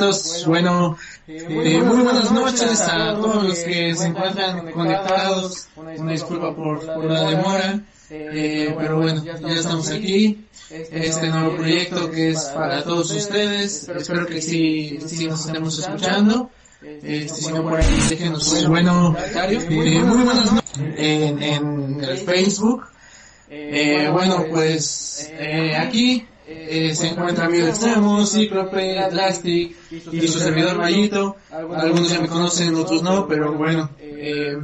Listos, bueno, eh, muy buenas noches a todos los que se encuentran conectados. Una disculpa por, por la demora, eh, pero bueno, ya estamos aquí. Este nuevo proyecto que es para todos ustedes. Espero que sí, sí nos estemos escuchando. Este, si no por ahí, déjenos un bueno comentario. Eh, muy buenas noches en, en el Facebook. Eh, bueno, pues eh, aquí eh, se encuentra Amigo Extremo, Cíclope, Drastic y su servidor Mayito. Algunos ya me conocen, otros no, pero bueno, eh,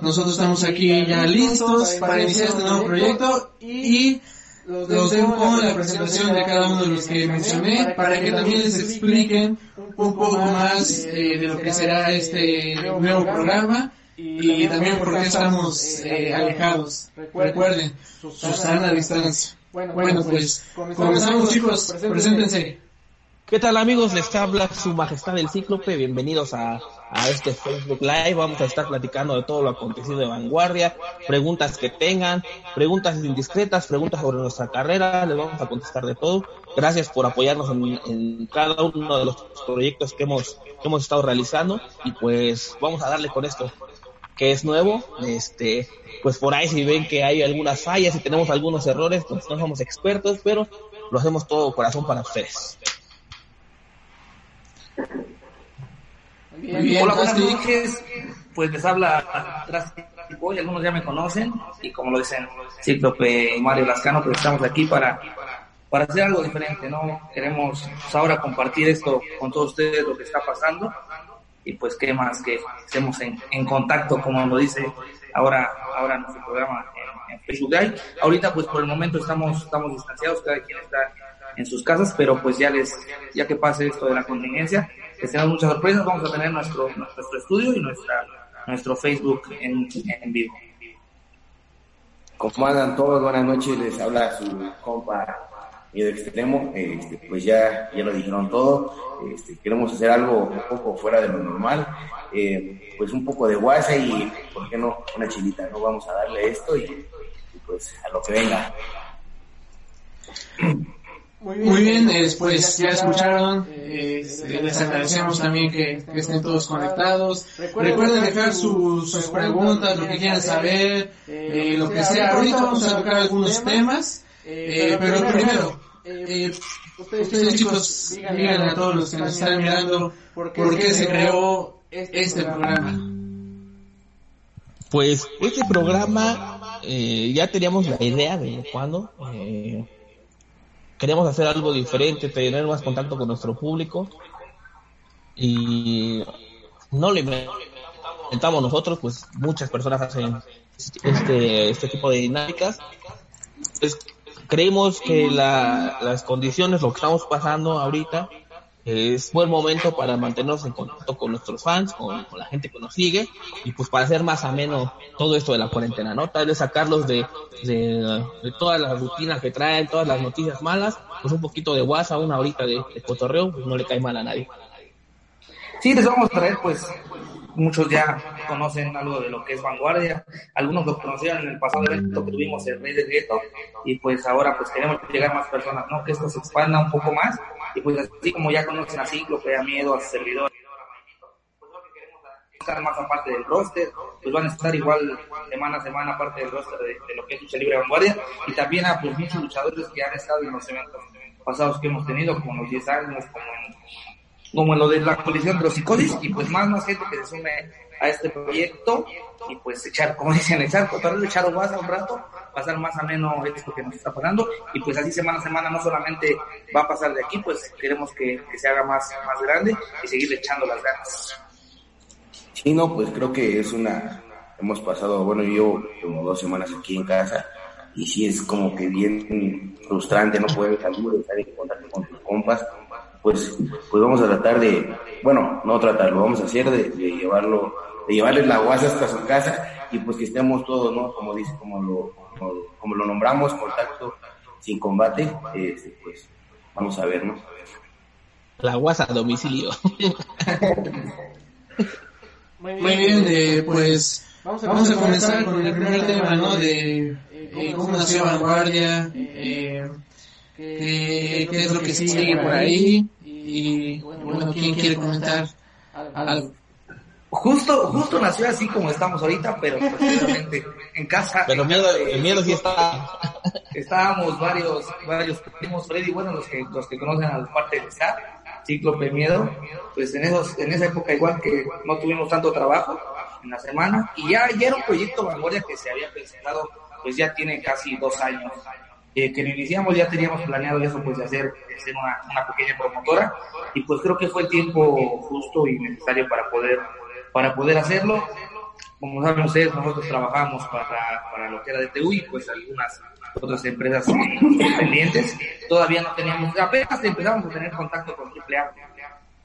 nosotros estamos aquí ya listos para iniciar este nuevo proyecto y los dejo con la presentación de cada uno de los que mencioné para que también les expliquen un poco más eh, de lo que será este nuevo programa y también por qué estamos eh, alejados. Recuerden, Susana a distancia. Bueno, pues comenzamos chicos, preséntense. ¿Qué tal amigos? Les habla su majestad el cíclope, bienvenidos a, a este Facebook Live, vamos a estar platicando de todo lo acontecido de vanguardia, preguntas que tengan, preguntas indiscretas, preguntas sobre nuestra carrera, les vamos a contestar de todo. Gracias por apoyarnos en, en cada uno de los proyectos que hemos, que hemos estado realizando. Y pues vamos a darle con esto que es nuevo, este, pues por ahí si ven que hay algunas fallas y tenemos algunos errores, pues no somos expertos, pero lo hacemos todo corazón para ustedes. Muy bien, Hola, buenas noches. Pues les habla Drástico y algunos ya me conocen y como lo dicen Cíclope y Mario Lascano, pues estamos aquí para, para hacer algo diferente, ¿no? Queremos pues, ahora compartir esto con todos ustedes, lo que está pasando y pues qué más que estemos en, en contacto, como lo dice ahora, ahora nuestro programa en, Facebook Live. Ahorita pues por el momento estamos, estamos distanciados, cada quien está en sus casas, pero pues ya les, ya que pase esto de la contingencia, que tenemos muchas sorpresas, vamos a tener nuestro, nuestro estudio y nuestra, nuestro Facebook en, en vivo. Como andan todos, buenas noches, les habla su compa y de extremo, este, pues ya, ya lo dijeron todo, este, queremos hacer algo un poco fuera de lo normal, eh, pues un poco de guasa y, ¿por qué no? Una chilita, ¿no? Vamos a darle esto y, y pues a lo que venga. Muy bien, después ya escucharon, eh, les agradecemos también que, que, estén todos conectados. Recuerden dejar sus, sus preguntas, lo que quieran saber, eh, lo que sea. Ahorita vamos a tocar algunos temas, eh, pero primero, eh, ustedes chicos, díganle a todos los que nos están mirando por qué se creó este programa. Pues este programa eh, ya teníamos la idea de cuándo. Eh, queríamos hacer algo diferente, tener más contacto con nuestro público y no le inventamos nosotros, pues muchas personas hacen este, este tipo de dinámicas. Pues creemos que la, las condiciones, lo que estamos pasando ahorita, es buen momento para mantenernos en contacto con nuestros fans, con, la gente que nos sigue, y pues para hacer más ameno todo esto de la cuarentena, ¿no? Tal vez sacarlos de, de, de todas las rutinas que traen, todas las noticias malas, pues un poquito de WhatsApp, una horita de, de cotorreo, pues no le cae mal a nadie. Sí, les vamos a traer pues muchos ya conocen algo de lo que es vanguardia, algunos lo conocían en el pasado evento que tuvimos el Rey del Gueto y pues ahora pues queremos llegar más personas, ¿no? Que esto se expanda un poco más. Y pues así como ya conocen a Cíclope, Miedo, a Servidor, pues estar más aparte del roster, pues van a estar igual semana a semana aparte del roster de, de lo que es lucha libre vanguardia. Y también a pues muchos luchadores que han estado en los eventos pasados que hemos tenido, como los 10 años, como en como lo de la colisión de los psicosis y pues más más gente que se sume a este proyecto y pues echar, como dicen, echar, tratar de echar más un rato, pasar más ameno esto que nos está pasando y pues así semana a semana no solamente va a pasar de aquí, pues queremos que, que se haga más, más grande y seguir echando las ganas. Sí, no, pues creo que es una, hemos pasado, bueno, yo como dos semanas aquí en casa y sí es como que bien frustrante, no poder salir, estar en contacto con tus compas, pues, pues vamos a tratar de, bueno, no tratarlo, vamos a hacer de, de llevarlo, de llevarles la guasa hasta su casa y pues que estemos todos, ¿no? Como dice, como lo, como, como lo nombramos, contacto sin combate, este, pues vamos a ver, ¿no? La guasa a domicilio. Muy bien, eh, pues vamos a, comenzar con el primer tema, ¿no? De eh, cómo nació Vanguardia, eh, qué, qué es lo que sigue por ahí y, bueno, ¿quién quiere comentar algo? Justo, justo nació así como estamos ahorita, pero posiblemente en casa. Pero miedo, el miedo sí está. Estábamos varios, varios primos, Freddy, bueno, los que, los que conocen a la parte del SAT, Cíclope Miedo, pues en esos, en esa época igual que no tuvimos tanto trabajo en la semana, y ya, ya era un proyecto Vanguardia que se había presentado, pues ya tiene casi dos años. Eh, que lo iniciamos, ya teníamos planeado eso, pues de hacer, de hacer una, una pequeña promotora, y pues creo que fue el tiempo justo y necesario para poder para poder hacerlo. Como saben ustedes, nosotros trabajamos para, para lo que era de TU y pues algunas otras empresas independientes. Todavía no teníamos, apenas empezamos a tener contacto con AAA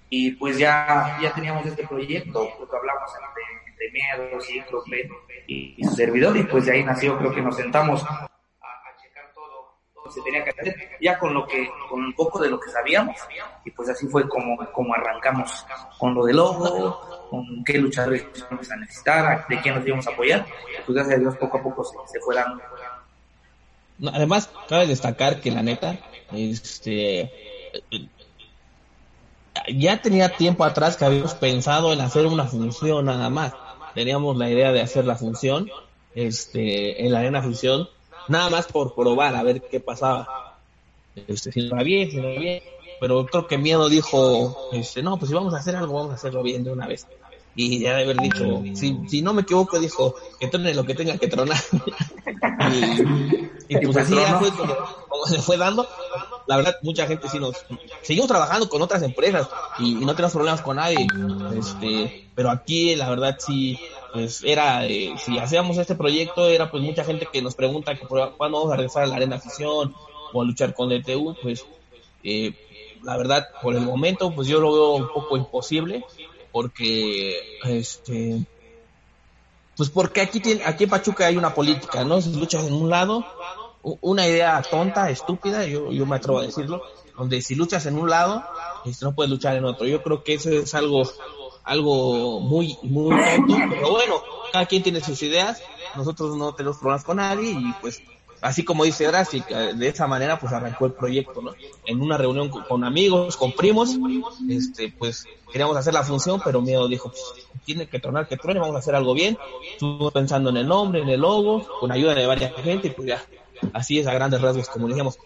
y pues ya, ya teníamos este proyecto, pues hablamos entre, entre Miedos y, y servidor y pues de ahí nació, creo que nos sentamos se tenía que hacer, ya con lo que, con un poco de lo que sabíamos, y pues así fue como, como arrancamos con lo del logo, con qué luchadores íbamos a necesitar, de quién nos íbamos a apoyar, pues gracias a Dios poco a poco se, fue dando. Además, cabe destacar que la neta, este, ya tenía tiempo atrás que habíamos pensado en hacer una función nada más. Teníamos la idea de hacer la función, este, en la arena función, nada más por probar a ver qué pasaba. Este, si va bien, si no va bien. Pero creo que Miedo dijo, este, no, pues si vamos a hacer algo, vamos a hacerlo bien de una vez. Y ya de haber dicho, si, si no me equivoco, dijo que trone lo que tenga que tronar. y, pues así ya fue como, se fue dando. La verdad, mucha gente sí nos... Seguimos trabajando con otras empresas y, no tenemos problemas con nadie. Este, pero aquí, la verdad, sí, pues era, eh, si hacíamos este proyecto, era pues mucha gente que nos pregunta que cuándo vamos a regresar a la arena afición o a luchar con DTU, pues eh, la verdad, por el momento, pues yo lo veo un poco imposible, porque, este, pues porque aquí, tiene, aquí en Pachuca hay una política, ¿no? Si luchas en un lado, una idea tonta, estúpida, yo, yo me atrevo a decirlo, donde si luchas en un lado, este, no puedes luchar en otro. Yo creo que eso es algo algo muy, muy tonto, pero bueno, cada quien tiene sus ideas, nosotros no tenemos problemas con nadie y pues así como dice Drastic, eh, de esa manera pues arrancó el proyecto, ¿no? En una reunión con, amigos, con primos, este pues queríamos hacer la función, pero Miedo dijo, pues, tiene que tronar, que truene, vamos a hacer algo bien. Estuvimos pensando en el nombre, en el logo, con ayuda de varias gente y pues ya, así es a grandes rasgos, como dijimos,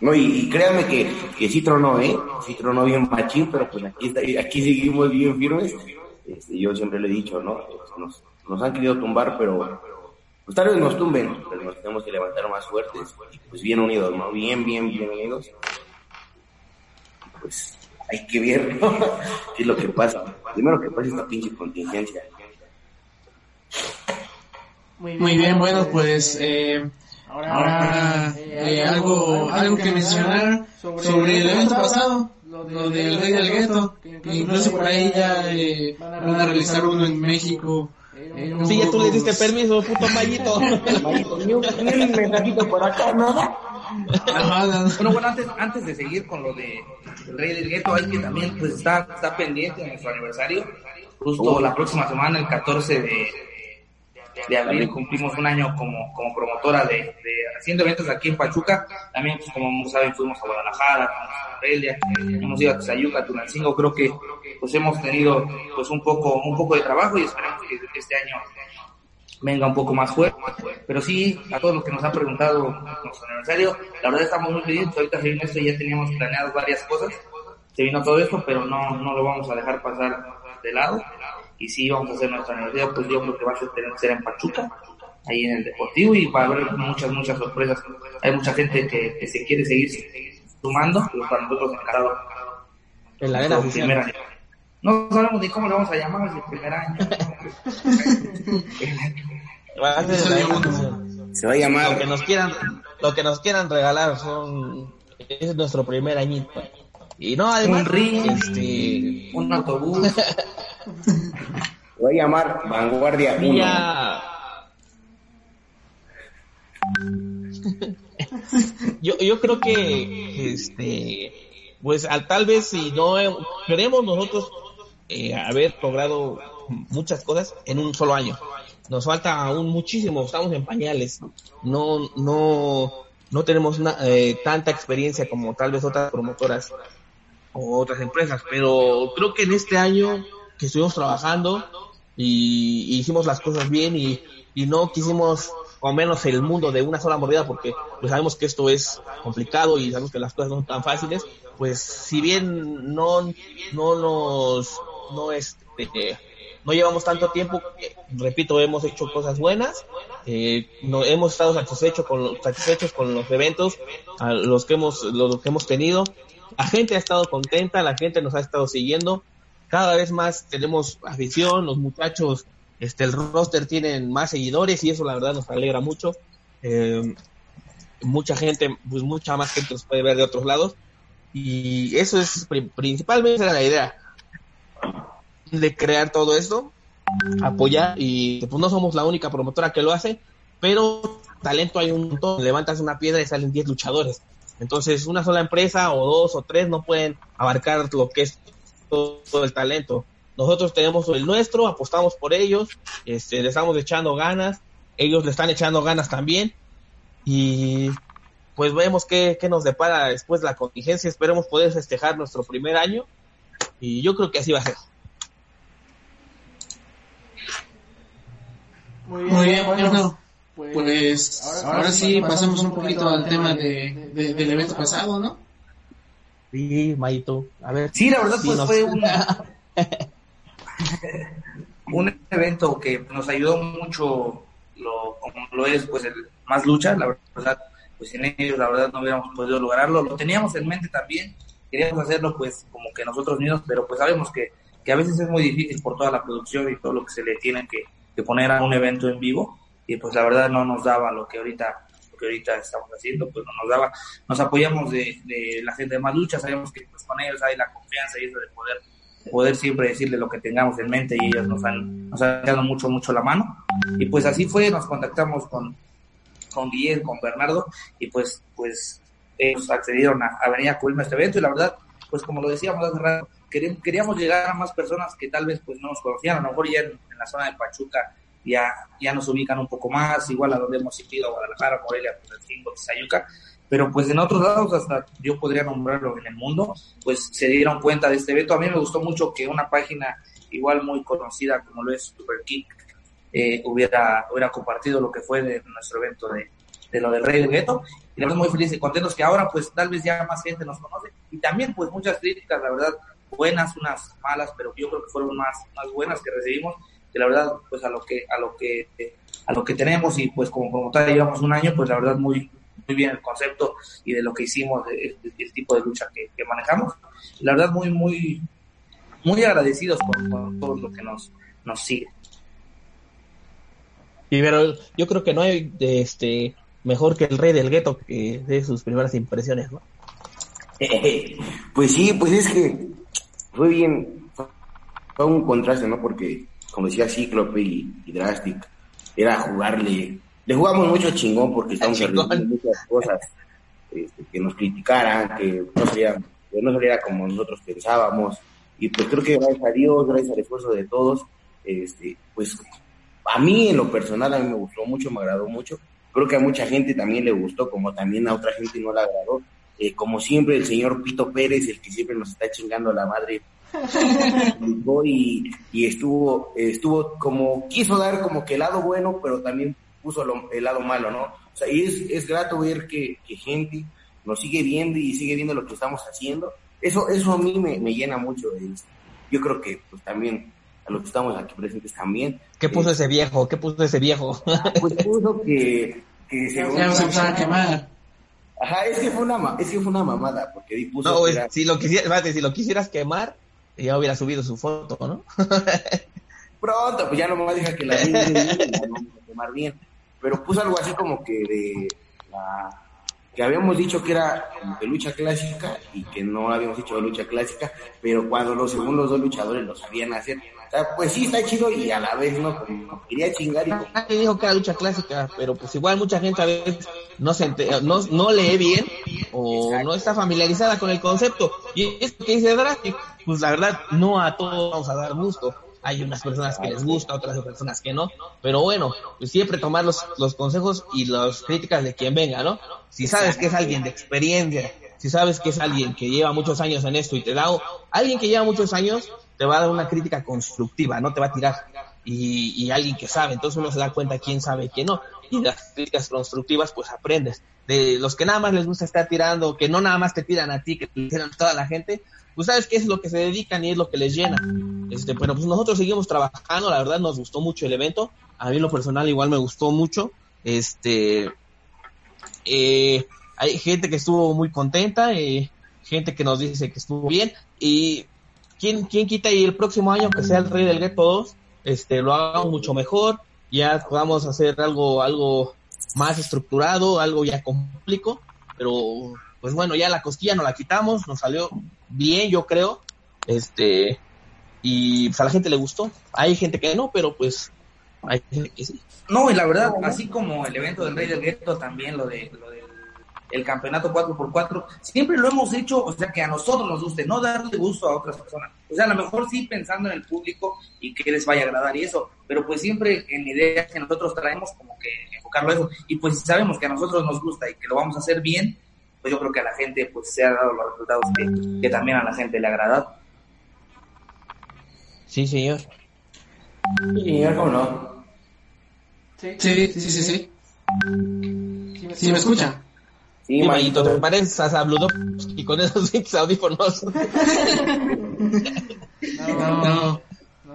No, y, créanme que, que sí tronó, ¿eh? Sí tronó bien machín, pero pues aquí, está, aquí seguimos bien firmes. Este, yo siempre le he dicho, ¿no? Nos, nos han querido tumbar, pero pues tal vez nos tumben, pero nos tenemos que levantar más fuertes y pues bien unidos, ¿no? Bien, bien, bien unidos. Pues hay que ver, ¿no? ¿Qué es lo que pasa? Primero que pasa esta pinche contingencia. Muy bien, bueno, pues... Eh Ahora, eh, algo, algo que mencionar sobre el evento pasado, lo del Rey del Gueto, que incluso por ahí ya eh, van a realizar uno en México. Eh, sí, ya tú le diste permiso, puto mallito. Ni un mensajito por acá, nada. Bueno, bueno, antes, antes de seguir con lo de el Rey del Gueto, hay que también pues está, está pendiente en nuestro aniversario, justo la próxima semana, el 14 de, de abril cumplimos un año como, como promotora de, de, haciendo eventos aquí en Pachuca. También, pues, como saben, fuimos a Guadalajara, a Morelia, hemos ido a Tizayuca, a. Creo que pues hemos tenido pues un poco, un poco de trabajo y esperamos que este año venga un poco más fuerte. Pero sí, a todos los que nos han preguntado nuestro aniversario, la verdad estamos muy felices. Ahorita se vino esto y ya teníamos planeado varias cosas. Se vino todo esto, pero no, no lo vamos a dejar pasar de lado y si vamos a hacer nuestra universidad, pues yo creo que va a ser, ser en Pachuca, ahí en el Deportivo, y va a haber muchas, muchas sorpresas. Hay mucha gente que, se quiere seguir sumando, pero para nosotros encarado. En la arena primer año. No sabemos ni cómo le vamos a llamar el primer año. se va a llamar. Lo que nos quieran, lo que nos quieran regalar son es nuestro primer añito. Y no, además, un ring, este, un autobús. Voy a llamar Vanguardia 1. yo, yo creo que este pues al, tal vez si no queremos nosotros eh, haber logrado muchas cosas en un solo año. Nos falta aún muchísimo, estamos en pañales. No, no, no tenemos eh, tanta experiencia como tal vez otras promotoras o otras empresas, pero creo que en este año que estuvimos trabajando y, hicimos las cosas bien y, y no quisimos o menos el mundo de una sola mordida porque pues sabemos que esto es complicado y sabemos que las cosas no son tan fáciles pues si bien no no nos no este no llevamos tanto tiempo repito hemos hecho cosas buenas eh, no, hemos estado satisfechos con satisfechos con los eventos a los que hemos los que hemos tenido. La gente ha estado contenta la gente nos ha estado siguiendo cada vez más tenemos afición los muchachos este, el roster tiene más seguidores y eso la verdad nos alegra mucho. Eh, mucha gente, pues mucha más gente nos puede ver de otros lados. Y eso es principalmente la idea de crear todo esto, apoyar y pues no somos la única promotora que lo hace, pero talento hay un montón, levantas una piedra y salen 10 luchadores. Entonces una sola empresa o dos o tres no pueden abarcar lo que es todo el talento. Nosotros tenemos el nuestro, apostamos por ellos, este, le estamos echando ganas, ellos le están echando ganas también y pues vemos qué, nos depara después la contingencia, esperemos poder festejar nuestro primer año y yo creo que así va a ser. Muy bien, bueno, pues, ahora, sí pasemos un poquito al tema de, del evento pasado, ¿no? Sí, Maito, a ver. Sí, la verdad pues fue una... un evento que nos ayudó mucho, lo, como lo es, pues, el más lucha, la verdad, pues sin ellos, la verdad, no hubiéramos podido lograrlo. Lo teníamos en mente también, queríamos hacerlo, pues, como que nosotros mismos, pero pues sabemos que, que a veces es muy difícil por toda la producción y todo lo que se le tiene que, que poner a un evento en vivo, y pues la verdad no nos daba lo que ahorita que ahorita estamos haciendo, pues no nos daba, nos apoyamos de, de la gente de más lucha, sabemos que pues con ellos hay la confianza y eso de poder poder siempre decirle lo que tengamos en mente y ellos nos han, nos han dado mucho, mucho la mano. Y pues así fue, nos contactamos con, con Guillermo, con Bernardo, y pues, pues ellos accedieron a, a venir a cubrirme este evento y la verdad, pues como lo decíamos hace rato, queríamos llegar a más personas que tal vez pues no nos conocían, a lo mejor ya en, la zona de Pachuca ya, ya nos ubican un poco más, igual a donde hemos ido, a Guadalajara, Morelia, pues, el Sayuca, pero pues en otros lados, hasta yo podría nombrarlo en el mundo, pues se dieron cuenta de este evento. A mí me gustó mucho que una página igual muy conocida como lo es Superkick eh, hubiera, hubiera compartido lo que fue de nuestro evento de, de lo del Rey del Gueto. Y estamos muy felices y contentos que ahora pues tal vez ya más gente nos conoce. Y también pues muchas críticas, la verdad, buenas, unas malas, pero yo creo que fueron más, más buenas que recibimos que la verdad pues a lo que a lo que a lo que tenemos y pues como como tal llevamos un año pues la verdad muy muy bien el concepto y de lo que hicimos, el tipo de lucha que, manejamos. La verdad, muy, muy, muy agradecidos por, todo lo que nos, nos sigue. Y pero yo creo que no hay este mejor que el rey del gueto que de sus primeras impresiones, ¿no? pues sí, pues es que fue bien, fue un contraste, ¿no? Porque, como decía Cíclope y, y Drastic, era jugarle le jugamos mucho chingón porque estamos haciendo muchas cosas este, que nos criticaran, que no, saliera, que no saliera como nosotros pensábamos. Y pues creo que gracias a Dios, gracias al esfuerzo de todos, este, pues a mí en lo personal a mí me gustó mucho, me agradó mucho. Creo que a mucha gente también le gustó, como también a otra gente no le agradó. Eh, como siempre, el señor Pito Pérez, el que siempre nos está chingando a la madre, y, y estuvo, estuvo como, quiso dar como que el lado bueno, pero también puso el lado malo, ¿no? O sea, y es, es grato ver que, gente nos sigue viendo y sigue viendo lo que estamos haciendo. Eso, eso a mí me, llena mucho. Yo creo que pues también a los que estamos aquí presentes también. ¿Qué puso ese viejo? ¿Qué puso ese viejo? pues puso que, que se a quemar. Ajá, es que fue una, es que fue una mamada, porque puso no, si lo quisieras, si lo quisieras quemar, ya hubiera subido su foto, ¿no? Pronto, pues ya no me deja que la quemar bien. Pero puso algo así como que de la que habíamos dicho que era de lucha clásica y que no habíamos dicho de lucha clásica, pero cuando los según los dos luchadores lo sabían hacer, pues sí está chido y a la vez no quería chingar y Nadie dijo que era lucha clásica, pero pues igual mucha gente a veces no se no, no lee bien o no está familiarizada con el concepto. Y es que dice Drastic, pues la verdad no a todos vamos a dar gusto hay unas personas que les gusta, otras personas que no, pero bueno, pues siempre tomar los, los consejos y las críticas de quien venga, ¿no? Si sabes que es alguien de experiencia, si sabes que es alguien que lleva muchos años en esto y te da, alguien que lleva muchos años te va a dar una crítica constructiva, no te va a tirar. Y, y alguien que sabe, entonces uno se da cuenta quién sabe y quién no. Y las críticas constructivas, pues aprendes. De los que nada más les gusta estar tirando, que no nada más te tiran a ti, que te tiran a toda la gente, pues sabes qué es lo que se dedican y es lo que les llena. Este, pero pues nosotros seguimos trabajando, la verdad nos gustó mucho el evento, a mí en lo personal igual me gustó mucho, este, eh, hay gente que estuvo muy contenta, eh, gente que nos dice que estuvo bien, y quién, quién quita y el próximo año que sea el rey del gueto 2, este, lo hagamos mucho mejor, ya podamos hacer algo, algo más estructurado, algo ya complicado, pero pues bueno, ya la costilla nos la quitamos, nos salió bien, yo creo, este, y pues a la gente le gustó. Hay gente que no, pero pues hay gente que sí. No, y la verdad, así como el evento del Rey del Gueto, también lo de lo del el campeonato 4x4, siempre lo hemos hecho, o sea, que a nosotros nos guste, no darle gusto a otras personas. O sea, a lo mejor sí pensando en el público y que les vaya a agradar y eso, pero pues siempre en ideas que nosotros traemos como que enfocarlo a eso. Y pues si sabemos que a nosotros nos gusta y que lo vamos a hacer bien, pues yo creo que a la gente pues se ha dado los resultados que, también a la gente le ha agradado. Sí, señor. Sí, ¿cómo no? Sí, sí, sí, sí. Sí, sí me escucha. Sí, Mayito, ¿te pareces a y con esos audífonos? no, no,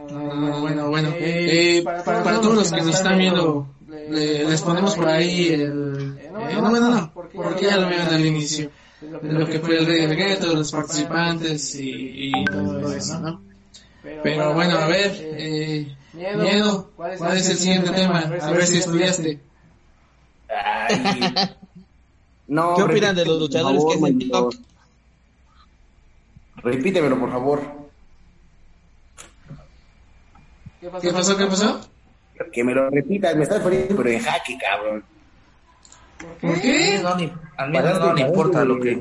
no, bueno, bueno. Eh, para, para, todos los que nos están viendo, les ponemos por ahí el... Eh, no, bueno, no, porque ya lo vieron al inicio, de lo que fue el rey del gueto, los participantes y, y todo eso, ¿no? Pero bueno, a ver, eh, miedo, ¿cuál es el siguiente tema? A ver si estudiaste. no, ¿Qué opinan de los luchadores que hacen TikTok? Repítemelo, por favor. ¿Qué pasó? ¿Qué pasó? Que me lo repitas, me estás poniendo pero en jaque, cabrón. ¿Por qué? No, ni, a mí no, me importa lo que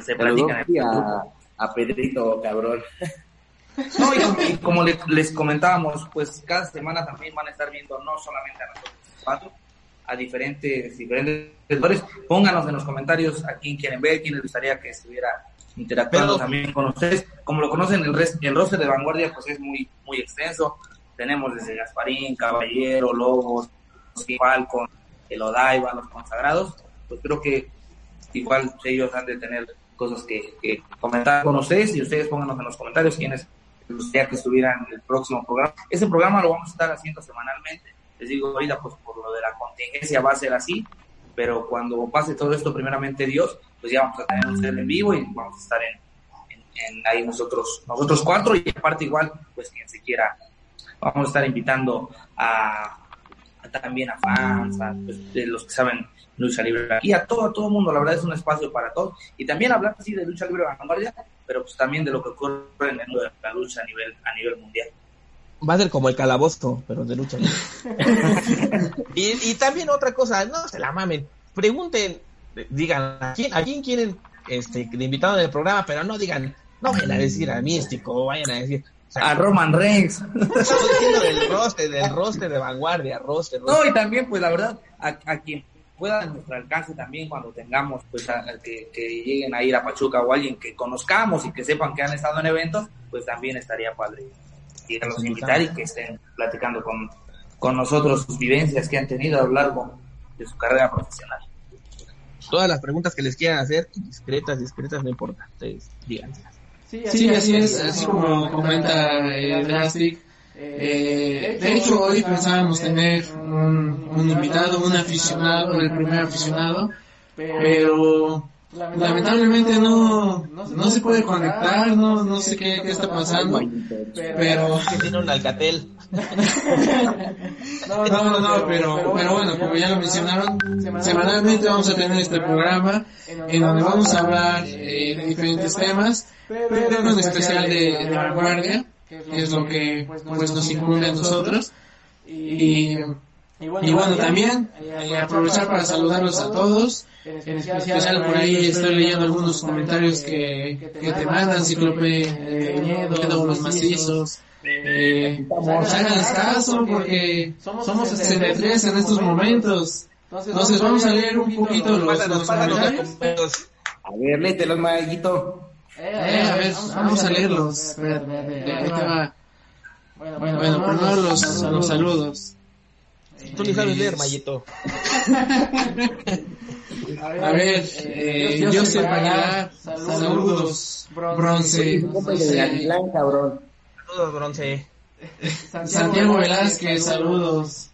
se platica. A, a Pedrito, cabrón. No, y, como les, comentábamos, pues cada semana también van a estar viendo no solamente a nosotros cuatro, a diferentes diferentes Pónganos en los comentarios a quién quieren ver, quién les gustaría que estuviera interactuando también con ustedes. Como lo conocen, el, el roster de Vanguardia pues es muy muy extenso. Tenemos desde Gasparín, Caballero, Lobos, Falcon, el Odaiba, los consagrados. Pues creo que igual ellos han de tener cosas que, que comentar con ustedes y ustedes pónganos en los comentarios quiénes gustaría que estuvieran en el próximo programa. Ese programa lo vamos a estar haciendo semanalmente. Les digo ahorita, pues por lo de la contingencia va a ser así, pero cuando pase todo esto, primeramente Dios, pues ya vamos a tener un en vivo y vamos a estar en, en, ahí nosotros, nosotros cuatro y aparte igual, pues quien se quiera, vamos a estar invitando a, también a fans, a pues, de los que saben lucha libre y a todo, a todo mundo, la verdad es un espacio para todos y también hablar así de lucha libre vanguardia, pero pues también de lo que ocurre en el mundo de la lucha a nivel, a nivel mundial. Va a ser como el calabozo, pero de lucha libre. y, y también otra cosa, no se la mamen, pregunten, digan a quién, a quién quieren este, invitado en el programa, pero no digan, no vayan a decir a Místico, vayan a decir, a Roman Reigns. Estamos diciendo del roster, del roster de vanguardia, roster, No, y también, pues la verdad, a, a quien pueda a nuestro alcance también cuando tengamos pues que, lleguen a ir a Pachuca o alguien que conozcamos y que sepan que han estado en eventos, pues también estaría padre y los invitar y que estén platicando con, con nosotros sus vivencias que han tenido a lo largo de su carrera profesional. Todas las preguntas que les quieran hacer, discretas, discretas, no importa, ustedes díganse. Sí, así, es, así como comenta eh, Drastic eh, de hecho, hoy pensábamos tener un, invitado, un aficionado, el primer aficionado, pero lamentablemente no, no se puede conectar, no, no sé qué, qué está pasando, pero... Que tiene un alcatel. no, no, no, pero, pero bueno, como ya lo mencionaron, semanalmente vamos a tener este programa en donde vamos a hablar eh, de diferentes temas, pero en especial de, de vanguardia, que es lo que pues nos incumbe a nosotros. Y y bueno, también eh, aprovechar para saludarlos a todos. En especial por ahí estoy leyendo algunos comentarios que, que te mandan, Ciclope, eh, miedo, los macizos. Eh, hagan caso porque somos 63 en estos momentos. Entonces vamos a leer un poquito los, los comentarios. A ver, léetelos, maguito. Eh, a ver, vamos a leerlos. Bueno, bueno, primero los, los saludos. Tú ni sabes leer, Mayito. A ver, eh, yo saludos, bronce. Saludos, bronce. Santiago Velázquez, saludos.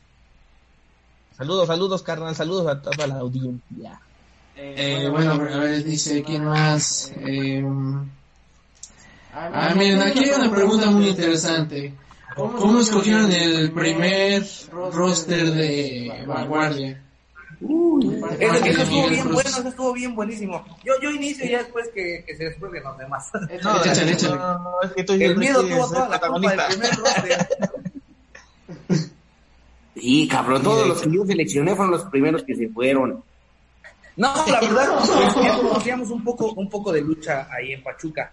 Saludos, saludos, carnal, saludos a toda la audiencia. Eh, bueno, a ver, dice, ¿quién más? Eh, ah, miren, aquí hay una pregunta muy interesante. ¿Cómo escogieron el primer roster de Vanguardia? eso, estuvo bien bueno, eso estuvo bien buenísimo. Yo, yo inicio ya después que, que se descubren los demás. No, échale, échale. No, es que tú el miedo tuvo toda la culpa del primer roster. Sí, cabrón, todos los que yo seleccioné fueron los primeros que se fueron. No, la verdad, pues, ya conocíamos un poco, un poco de lucha ahí en Pachuca.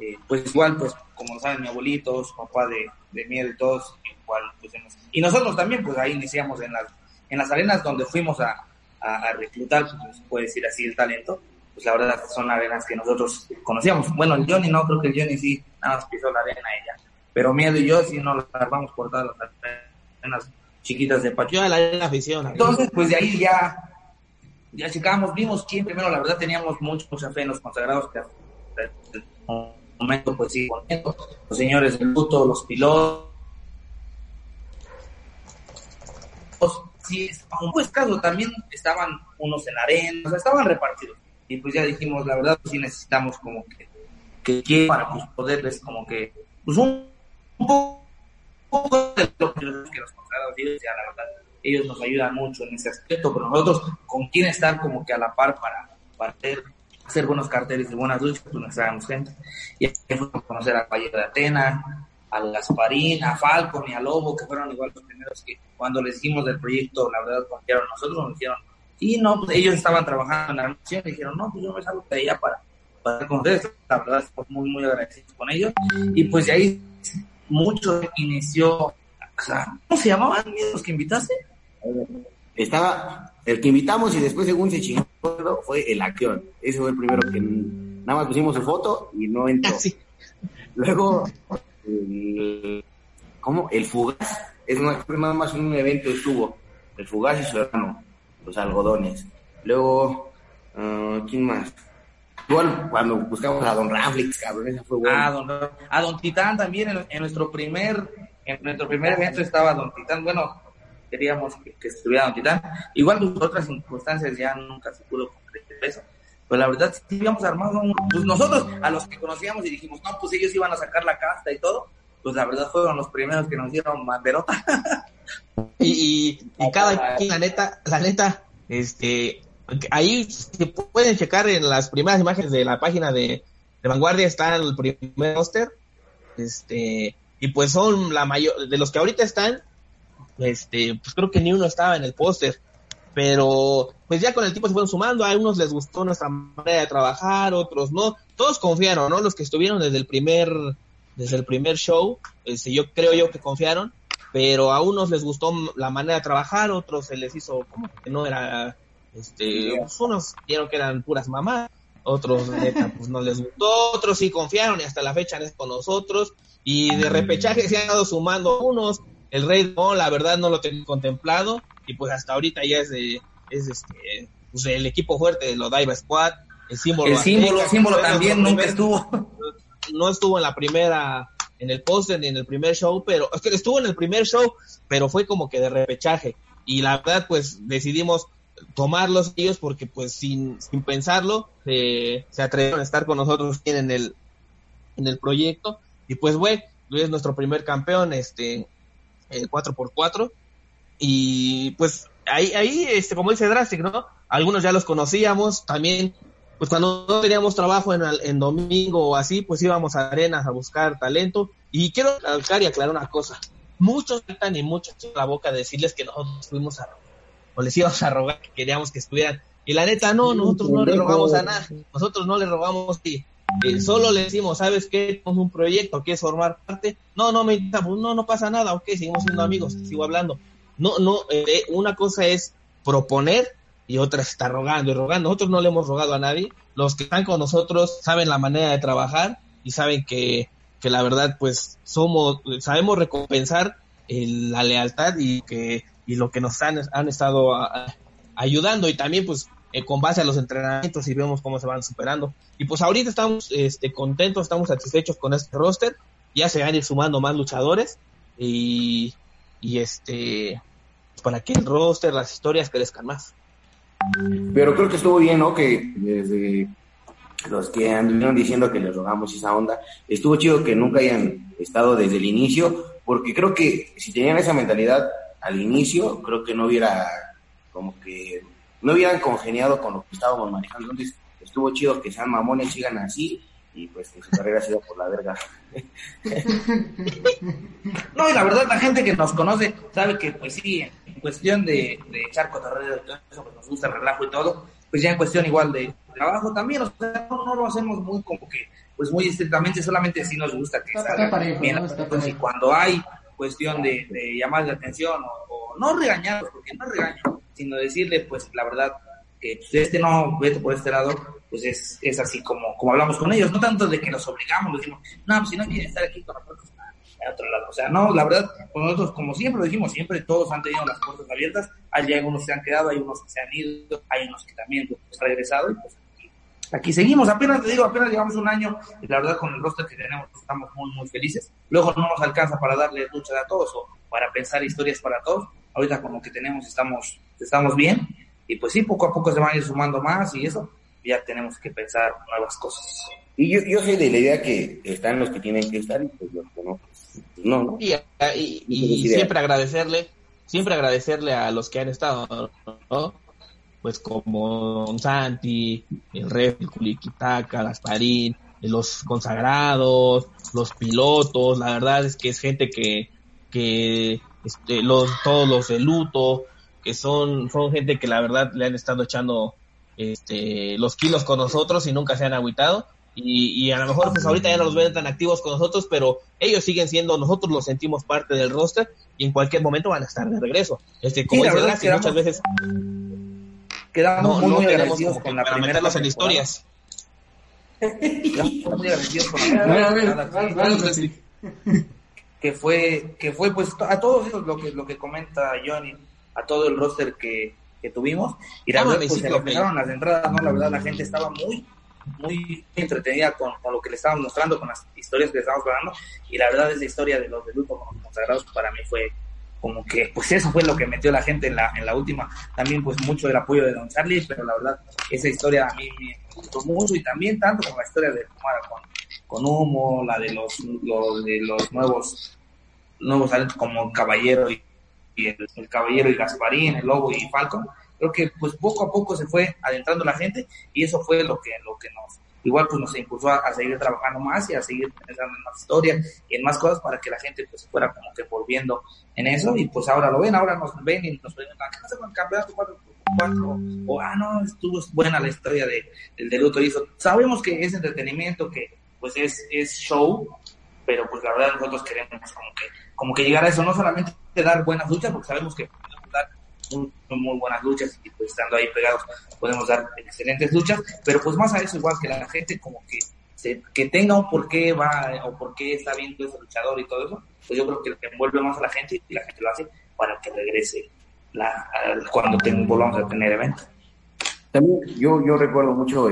Eh, pues igual, pues como saben, mi abuelito, su papá de, de miedo y todos, igual, pues, y nosotros también, pues ahí iniciamos en las, en las arenas donde fuimos a, a, reclutar, pues se puede decir así, el talento, pues la verdad son arenas que nosotros conocíamos. Bueno, el Johnny no, creo que el Johnny sí, nada más pisó la arena ella, pero Miedo y yo sí no las vamos por todas las arenas chiquitas de Pachuca. la arena afición. Entonces, pues de ahí ya, ya checamos, vimos quién primero, la verdad teníamos mucho, mucha fe en los consagrados que momento pues sí, los señores del luto, los pilotos, sí, un pues caso también estaban unos en arena, o sea, estaban repartidos. Y pues ya dijimos, la verdad, pues sí necesitamos como que, que, para pues, poderles como que, pues un, poco de lo que ellos, ya la verdad, ellos nos ayudan mucho en ese aspecto, pero nosotros con quién estar como que a la par para, para hacer hacer buenos carteles y buenas luchas, pues necesitábamos gente. Y ahí fuimos a conocer a Caballero de Atena, a Gasparín, a Falcon y a Lobo, que fueron igual los primeros que cuando les dijimos del proyecto, la verdad, confiaron nosotros, nos dijeron, y no, pues ellos estaban trabajando en la y dijeron, no, pues yo me salgo de allá para, para con la verdad, estamos muy, muy agradecidos con ellos, y pues de ahí mucho inició, o sea, ¿cómo se llamaban los que invitaste? Estaba el que invitamos y después, según se chingó, fue el acción. Ese fue el primero que nada más pusimos su foto y no entró. Ah, Luego, el, ¿cómo? El Fugaz. Es nada más un evento estuvo. El Fugaz y su hermano, los algodones. Luego, uh, ¿quién más? Igual cuando buscamos a Don Raflix, cabrón, esa fue buena. Ah, don, a Don Titán también, en, en, nuestro primer, en nuestro primer evento estaba Don Titán. Bueno, queríamos que, estuviera Don Titán. Igual otras circunstancias ya nunca se pudo concretar eso. Pero la verdad sí habíamos armado pues nosotros a los que conocíamos y dijimos, no, pues ellos iban a sacar la casta y todo, pues la verdad fueron los primeros que nos dieron banderota. y, y, cada quien, la neta, la neta, este, ahí se pueden checar en las primeras imágenes de la página de, de Vanguardia está el primer roster, este, y pues son la mayor, de los que ahorita están, este, pues creo que ni uno estaba en el póster, pero pues ya con el tiempo se fueron sumando, a unos les gustó nuestra manera de trabajar, otros no, todos confiaron, ¿no? Los que estuvieron desde el primer, desde el primer show, este, yo creo yo que confiaron, pero a unos les gustó la manera de trabajar, otros se les hizo como que no era, este, pues, unos vieron que eran puras mamás, otros pues no les gustó, otros sí confiaron y hasta la fecha es con nosotros, y de repechaje se han dado sumando unos, el Rey no, la verdad no lo tengo contemplado y pues hasta ahorita ya es de, es este, pues el equipo fuerte de Lodaiva Squad, el símbolo. El símbolo, símbolo también nunca estuvo. No estuvo en la primera, en el póster ni en el primer show, pero es que estuvo en el primer show, pero fue como que de repechaje y la verdad pues decidimos tomarlos ellos porque pues sin, sin pensarlo se atrevieron a estar con nosotros en el, en el proyecto y pues Luis es nuestro primer campeón, este, el 4x4 y pues ahí, ahí, este, como dice Drastic, ¿no? Algunos ya los conocíamos, también, pues cuando no teníamos trabajo en, en domingo o así, pues íbamos a arenas a buscar talento. Y quiero aclarar y aclarar una cosa, muchos están y muchos la boca de decirles que nosotros fuimos a o les íbamos a rogar que queríamos que estuvieran. Y la neta, no, nosotros no le rogamos a nada, nosotros no le rogamos y eh, solo le decimos, ¿sabes qué? Tenemos un proyecto, ¿quieres formar parte? No, no me no, no pasa nada, ok, seguimos siendo amigos, sigo hablando. No, no, eh, una cosa es proponer y otra es estar rogando y rogando. Nosotros no le hemos rogado a nadie. Los que están con nosotros saben la manera de trabajar y saben que, que la verdad, pues, somos, sabemos recompensar la lealtad y que y lo que nos han, han estado ayudando y también pues eh, con base a los entrenamientos y vemos cómo se van superando. Y pues ahorita estamos este, contentos, estamos satisfechos con este roster, ya se van a ir sumando más luchadores y, y este pues, para que el roster, las historias crezcan más. Pero creo que estuvo bien, ¿no? Que desde los que anduvieron diciendo que les rogamos esa onda, estuvo chido que nunca hayan estado desde el inicio, porque creo que si tenían esa mentalidad al inicio, creo que no hubiera como que no hubieran congeniado con lo que estábamos manejando. Entonces estuvo chido que sean mamones, sigan así y pues que su carrera siga por la verga. no, y la verdad la gente que nos conoce sabe que pues sí, en cuestión de, de echar cotorreo y todo eso, pues nos gusta el relajo y todo, pues ya en cuestión igual de trabajo también, o sea, no, lo hacemos muy como que, pues muy estrictamente, solamente si nos gusta que salga bien. y cuando hay cuestión de, de llamar la atención o, no regañarlos, porque no regaño, sino decirle, pues la verdad, que pues, este no, vete por este lado, pues es, es así como, como hablamos con ellos, no tanto de que los obligamos, decimos, no, pues si no quieren estar aquí con nosotros, en otro lado. O sea, no, la verdad, nosotros, como siempre lo dijimos, siempre todos han tenido las puertas abiertas. Hay algunos se han quedado, hay unos que se han ido, hay unos que también han regresado y pues aquí seguimos, apenas te digo, apenas llevamos un año y la verdad con el roster que tenemos estamos muy, muy felices. Luego no nos alcanza para darle lucha a todos o para pensar historias para todos. Ahorita como que tenemos, estamos, estamos bien y pues sí, poco a poco se van a ir sumando más y eso, ya tenemos que pensar nuevas cosas. Y yo, yo soy de la idea que están los que tienen que estar y pues los que no, pues, no, ¿no? Y, y, y siempre agradecerle, siempre agradecerle a los que han estado, ¿no? Pues como Santi, el Ref, el Culiquitaca, Gasparín, los consagrados, los pilotos, la verdad es que es gente que, que este, los, todos los de luto, que son, son gente que la verdad le han estado echando este, los kilos con nosotros y nunca se han agüitado. Y, y a lo mejor pues ahorita ya no los ven tan activos con nosotros, pero ellos siguen siendo, nosotros los sentimos parte del roster y en cualquier momento van a estar de regreso. Este, como dice muchas veces Quedamos muy, agradecidos con la primera las en historias. muy agradecidos con la que fue que fue pues a todos ellos lo que lo que comenta Johnny a todo el roster que, que tuvimos. Y la verdad pues se empezaron las entradas no la verdad la gente estaba muy muy entretenida con, con, lo que le estábamos mostrando con las historias que le estábamos hablando y la verdad esa historia de los de luto con los consagrados para mí fue como que pues eso fue lo que metió la gente en la, en la última, también pues mucho el apoyo de Don Charlie, pero la verdad esa historia a mí me gustó mucho y también tanto como la historia de con, con Humo, la de los, de los nuevos nuevos como Caballero y, el, Caballero y Gasparín, el Lobo y Falcon, creo que pues poco a poco se fue adentrando la gente y eso fue lo que, lo que nos igual pues nos impulsó a, seguir trabajando más y a seguir pensando en más historias y en más cosas para que la gente pues fuera como que volviendo en eso y pues ahora lo ven, ahora nos ven y nos preguntan, ¿qué pasa con el campeonato 4 4 O, ah, no, estuvo buena la historia de, del de Luto eso. Sabemos que es entretenimiento, que pues es, es show, pero pues la verdad nosotros queremos como que, como que llegar a eso, no solamente dar buenas luchas, porque sabemos que muy, muy buenas luchas y pues estando ahí pegados podemos dar excelentes luchas, pero pues más a eso igual que la gente como que que tenga un por qué va o por qué está viendo ese luchador y todo eso, pues yo creo que envuelve más a la gente y la gente lo hace para que regrese la, cuando volvamos a tener eventos. También yo, yo recuerdo mucho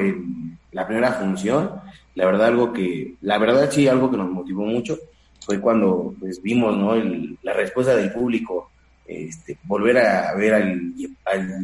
la primera función, la verdad algo que, la verdad sí, algo que nos motivó mucho fue cuando pues, vimos ¿no? la respuesta del público este, volver a ver al,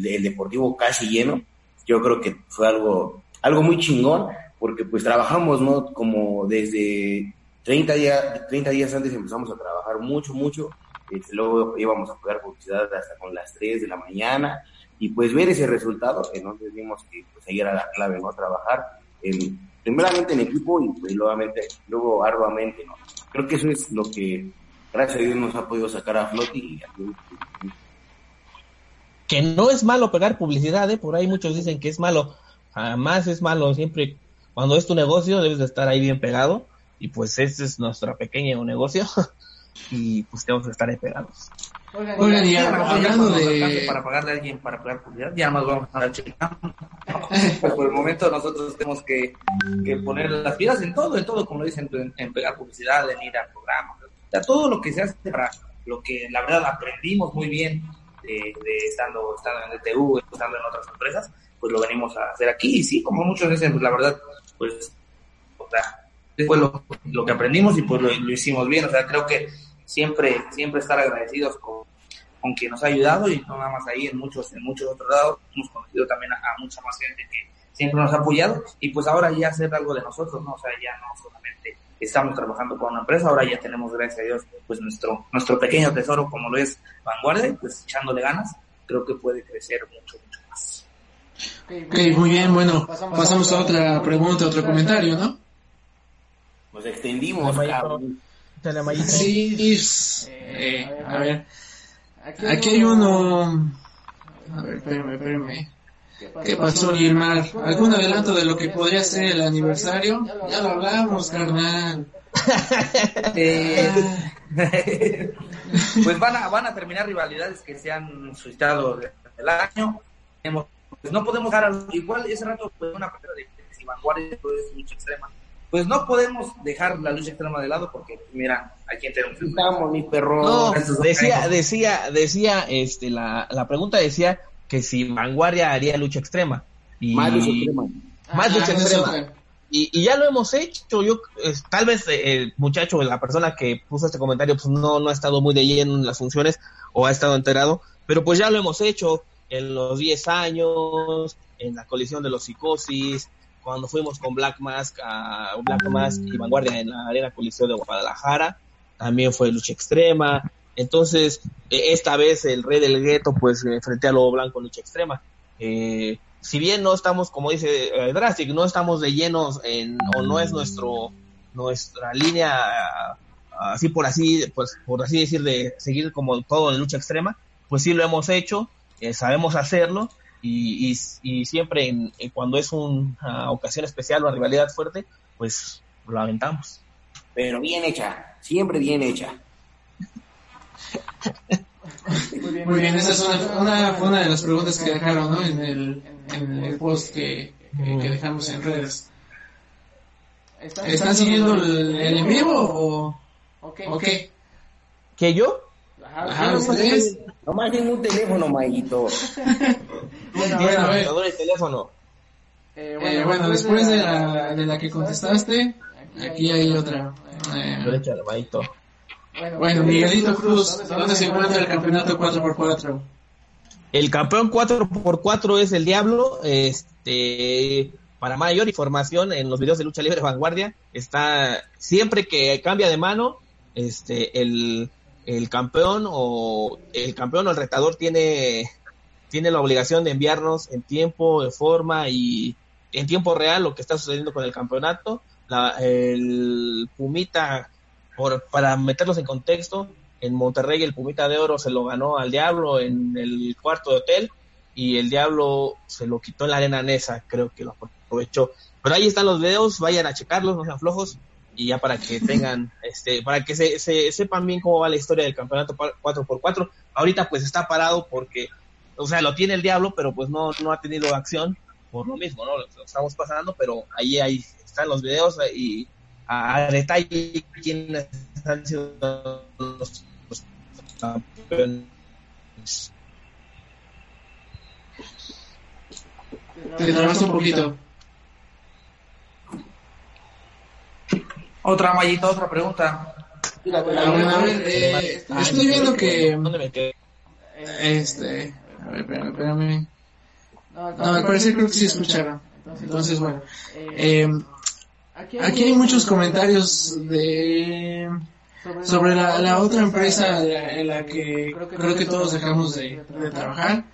el Deportivo casi lleno, yo creo que fue algo, algo muy chingón, porque pues trabajamos, ¿no? Como desde 30 días, 30 días antes empezamos a trabajar mucho, mucho, este, luego íbamos a pegar publicidad hasta con las 3 de la mañana, y pues ver ese resultado, no vimos que pues ahí era la clave, ¿no? Trabajar en, primeramente en equipo y pues, luego arduamente, ¿no? Creo que eso es lo que gracias a Dios nos ha podido sacar a flote y que no es malo pegar publicidad, ¿eh? por ahí muchos dicen que es malo, jamás es malo, siempre cuando es tu negocio debes de estar ahí bien pegado y pues este es nuestro pequeño negocio y pues tenemos que estar ahí pegados. Oigan, ya, hablando de... Para pagarle a alguien para pegar publicidad, ya nos vamos a dar Pues por el momento nosotros tenemos que, que, poner las pilas en todo, en todo, como lo dicen, en, pegar publicidad, en ir a programas, todo lo que se hace para lo que la verdad aprendimos muy bien de, estando, estando en el TU, estando en otras empresas, pues lo venimos a hacer aquí. Y sí, como muchos dicen, pues la verdad, pues, o sea, después lo, que aprendimos y pues lo, hicimos bien. O sea, creo que siempre, siempre estar agradecidos con, con quien nos ha ayudado y no nada más ahí, en muchos, en muchos otros lados. Hemos conocido también a, mucha más gente que siempre nos ha apoyado y pues ahora ya hacer algo de nosotros, ¿no? O sea, ya no solamente estamos trabajando con una empresa, ahora ya tenemos, gracias a Dios, pues nuestro, nuestro pequeño tesoro como lo es Vanguardia, pues echándole ganas, creo que puede crecer mucho, mucho más. Ok, muy bien, bueno, pasamos a otra pregunta, otro comentario, ¿no? Nos extendimos, Sí, eh, a ver. Aquí hay uno. A ver, espérame, espérame. ¿Qué pasó, Gilmar? ¿Algún adelanto de lo que podría ser el aniversario? Ya lo hablamos, carnal. Eh, pues van a, van a terminar rivalidades que se han suscitado el año. Pues no podemos dar igual ese rato fue una pregunta de si vanguardia es mucho extrema pues no podemos dejar la lucha extrema de lado porque, mira, aquí tenemos. Estamos, mi perro. No, decía, decía, decía, este, la, la pregunta decía que si Vanguardia haría lucha extrema. Y... Más lucha extrema. Más lucha ah, extrema. Y, y, ya lo hemos hecho. Yo, tal vez eh, el muchacho, la persona que puso este comentario, pues no, no ha estado muy de lleno en las funciones o ha estado enterado, pero pues ya lo hemos hecho en los 10 años, en la colisión de los psicosis, cuando fuimos con Black Mask a Black Mask y Vanguardia en la Arena Coliseo de Guadalajara, también fue lucha extrema. Entonces, e, esta vez el Rey del Gueto, pues eh, frente a Lobo Blanco, lucha extrema. Eh, si bien no estamos, como dice eh, Drastic, no estamos de llenos en, o no es nuestro, nuestra línea, así por así, pues por así decir, de seguir como todo en lucha extrema, pues sí lo hemos hecho, sabemos hacerlo y, y, siempre en, cuando es una ocasión especial o una rivalidad fuerte, pues lo aventamos. Pero bien hecha, siempre bien hecha. Muy bien, esa es una, una, de las preguntas que dejaron ¿no? en, el, en el post que, que, dejamos en redes. ¿Están siguiendo el, en vivo o, o qué? ¿Que yo? Ajá, ¿ustedes? Nomás en un teléfono, Maguito. bueno, bueno, bueno, el teléfono. Eh, bueno, eh, bueno, después de la, de la que contestaste, aquí hay otra. Eh, Maguito. Bueno, Miguelito Cruz, ¿dónde se encuentra el campeonato 4x4? El campeón 4x4 es el Diablo. Este, para mayor información en los videos de lucha libre vanguardia, está siempre que cambia de mano, este, el, el campeón o el campeón o el retador tiene, tiene la obligación de enviarnos en tiempo, de forma y en tiempo real lo que está sucediendo con el campeonato. La, el Pumita, por, para meterlos en contexto, en Monterrey el Pumita de Oro se lo ganó al Diablo en el cuarto de hotel y el Diablo se lo quitó en la arena Nesa, creo que lo aprovechó. Pero ahí están los videos, vayan a checarlos, no sean flojos y ya para que tengan, este, para que se, se, sepan bien cómo va la historia del campeonato 4x4. Ahorita pues está parado porque, o sea, lo tiene el diablo, pero pues no, no ha tenido acción por lo mismo, ¿no? Lo estamos pasando, pero ahí, ahí están los videos y a, detalle quiénes han sido los, campeones. Te un poquito. Otra mallita, otra pregunta. a ver, eh, estoy viendo que Este, a ver, espérame, espérame. No, al parecer creo que sí escucharon. Entonces, bueno. Eh, aquí hay muchos comentarios de sobre la, la otra empresa en la que creo que todos dejamos de, de trabajar.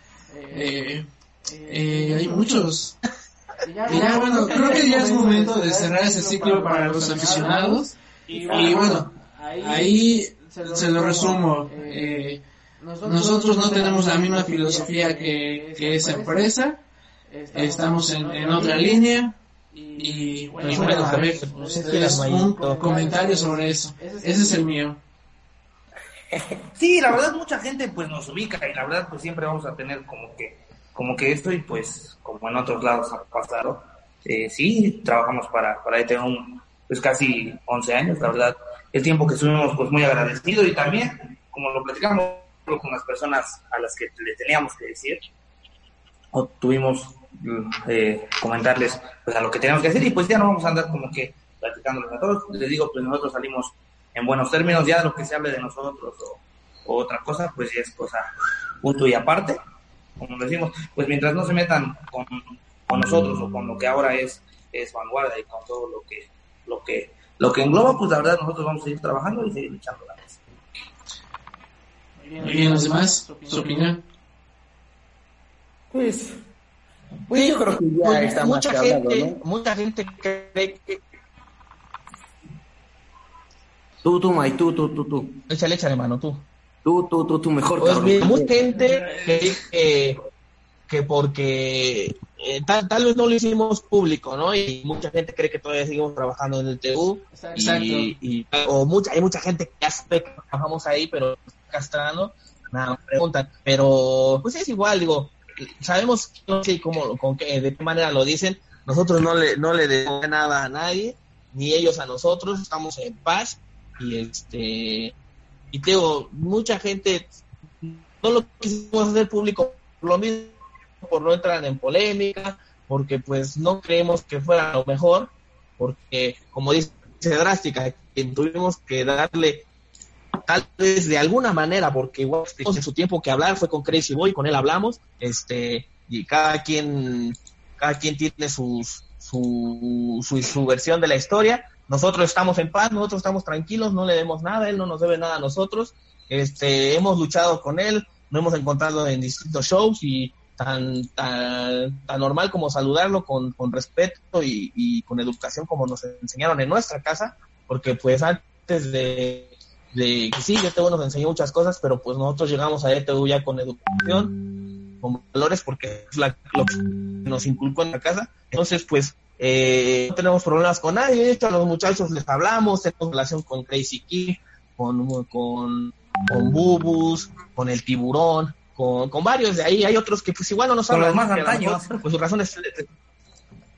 Eh, eh, hay muchos. Y ya, bueno, creo que ya es momento de cerrar ese ciclo para los aficionados. Y bueno, ahí se lo resumo. Eh, nosotros no tenemos la misma filosofía que, que esa empresa. Estamos en, en otra línea. Y, bueno, a ver, ustedes un comentario sobre eso. Ese es el mío. Sí, la verdad mucha gente pues nos ubica y la verdad pues siempre vamos a tener como que como que esto y pues como en otros lados ha pasado, eh, sí, trabajamos para, para un pues casi 11 años, la verdad, el tiempo que estuvimos pues muy agradecido y también, como lo platicamos con las personas a las que le teníamos que decir, o tuvimos eh, comentarles pues a lo que teníamos que decir y pues ya no vamos a andar como que platicándoles a todos, les digo pues nosotros salimos en buenos términos, ya lo que se hable de nosotros o, otra cosa pues ya es cosa punto y aparte, como decimos, pues mientras no se metan con, con nosotros o con lo que ahora es, es vanguardia y con todo lo que, lo que, lo que engloba, pues la verdad nosotros vamos a seguir trabajando y seguir echando ganas. Muy bien, los demás, su opinión. Pues, pues yo creo que ya pues, está mucha gente, mucha gente cree que Tú, tú, May, tú, tú, tú, tú. Échale, échale, mano, tú. Tú, tú, tú, tú, mejor. Pues bien, mucha gente cree que, que porque eh, tal, tal, vez no lo hicimos público, ¿no? Y mucha gente cree que todavía seguimos trabajando en el TU. Y, y, o mucha, hay mucha gente que ya sabe que trabajamos ahí, pero castrando, nada, preguntan. Pero, pues es igual, digo, sabemos no sé cómo, con qué, de qué manera lo dicen. Nosotros no le, no le debemos nada a nadie, ni ellos a nosotros, estamos en paz y este y tengo mucha gente no lo quisimos hacer público por lo mismo por no entrar en polémica porque pues no creemos que fuera lo mejor porque como dice drástica tuvimos que darle tal vez de alguna manera porque igual en su tiempo que hablar fue con Crazy Boy con él hablamos este y cada quien cada quien tiene sus su, su, su versión de la historia nosotros estamos en paz, nosotros estamos tranquilos, no le demos nada, él no nos debe nada a nosotros. Este, hemos luchado con él, nos hemos encontrado en distintos shows y tan, tan, tan normal como saludarlo con, con respeto y, y, con educación como nos enseñaron en nuestra casa, porque pues antes de, de sí, ETV nos enseñó muchas cosas, pero pues nosotros llegamos a ETV ya con educación, con valores, porque es la, lo que nos inculcó en la casa. Entonces, pues eh, no tenemos problemas con nadie, de hecho a los muchachos les hablamos, tenemos relación con Crazy Kid, con, con, con Bubus, con el tiburón, con, con varios de ahí, hay otros que pues igual no nos hablan. Con los más Pues sus razones,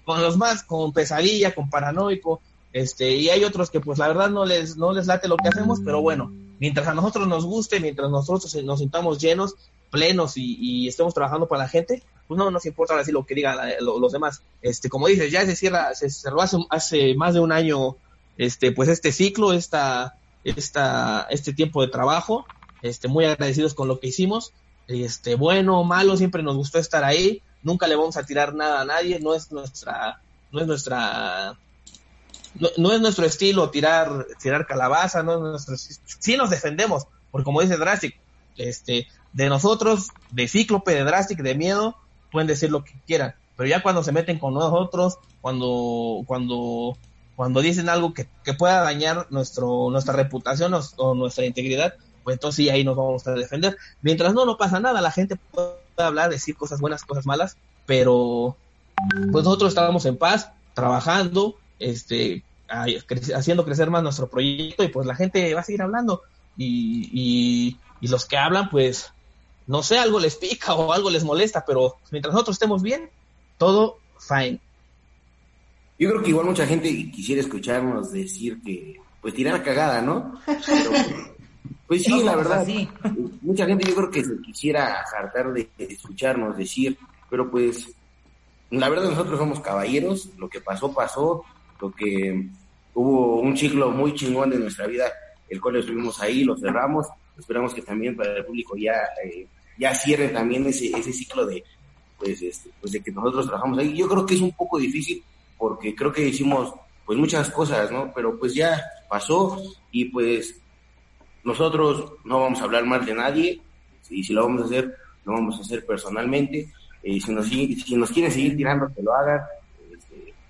con los más, con pesadilla, con paranoico, este, y hay otros que pues la verdad no les, no les late lo que hacemos, pero bueno, mientras a nosotros nos guste, mientras nosotros nos sintamos llenos, plenos y, estemos trabajando para la gente, pues no nos importa decir lo que digan los demás. Este, como dices, ya se cierra, se cerró hace, hace más de un año, este, pues este ciclo, esta, esta, este tiempo de trabajo, este, muy agradecidos con lo que hicimos, este, bueno o malo, siempre nos gustó estar ahí, nunca le vamos a tirar nada a nadie, no es nuestra, no es nuestra, no, es nuestro estilo tirar, tirar calabaza, no es nuestro, sí nos defendemos, porque como dice Drastic, este, de nosotros, de Cíclope, de Drastic, de Miedo, pueden decir lo que quieran, pero ya cuando se meten con nosotros, cuando, cuando, cuando dicen algo que, pueda dañar nuestro, nuestra reputación o, nuestra integridad, pues entonces sí, ahí nos vamos a defender. Mientras no, no pasa nada, la gente puede hablar, decir cosas buenas, cosas malas, pero pues nosotros estábamos en paz, trabajando, este, haciendo crecer más nuestro proyecto y pues la gente va a seguir hablando y, y, y los que hablan pues no sé, algo les pica o algo les molesta, pero mientras nosotros estemos bien, todo fine. Yo creo que igual mucha gente quisiera escucharnos decir que, pues tirar cagada, ¿no? pues sí, la verdad, sí. mucha gente yo creo que se quisiera hartar de escucharnos decir, pero pues la verdad nosotros somos caballeros, lo que pasó, pasó, lo que hubo un ciclo muy chingón de nuestra vida, el cual estuvimos ahí, lo cerramos, esperamos que también para el público ya eh, ya cierren también ese, ese ciclo de, pues, este, pues de que nosotros trabajamos ahí. Yo creo que es un poco difícil porque creo que hicimos pues muchas cosas, ¿no? Pero pues ya pasó y pues nosotros no vamos a hablar mal de nadie y si lo vamos a hacer, lo vamos a hacer personalmente. y si, nos, si nos quieren seguir tirando, que lo hagan.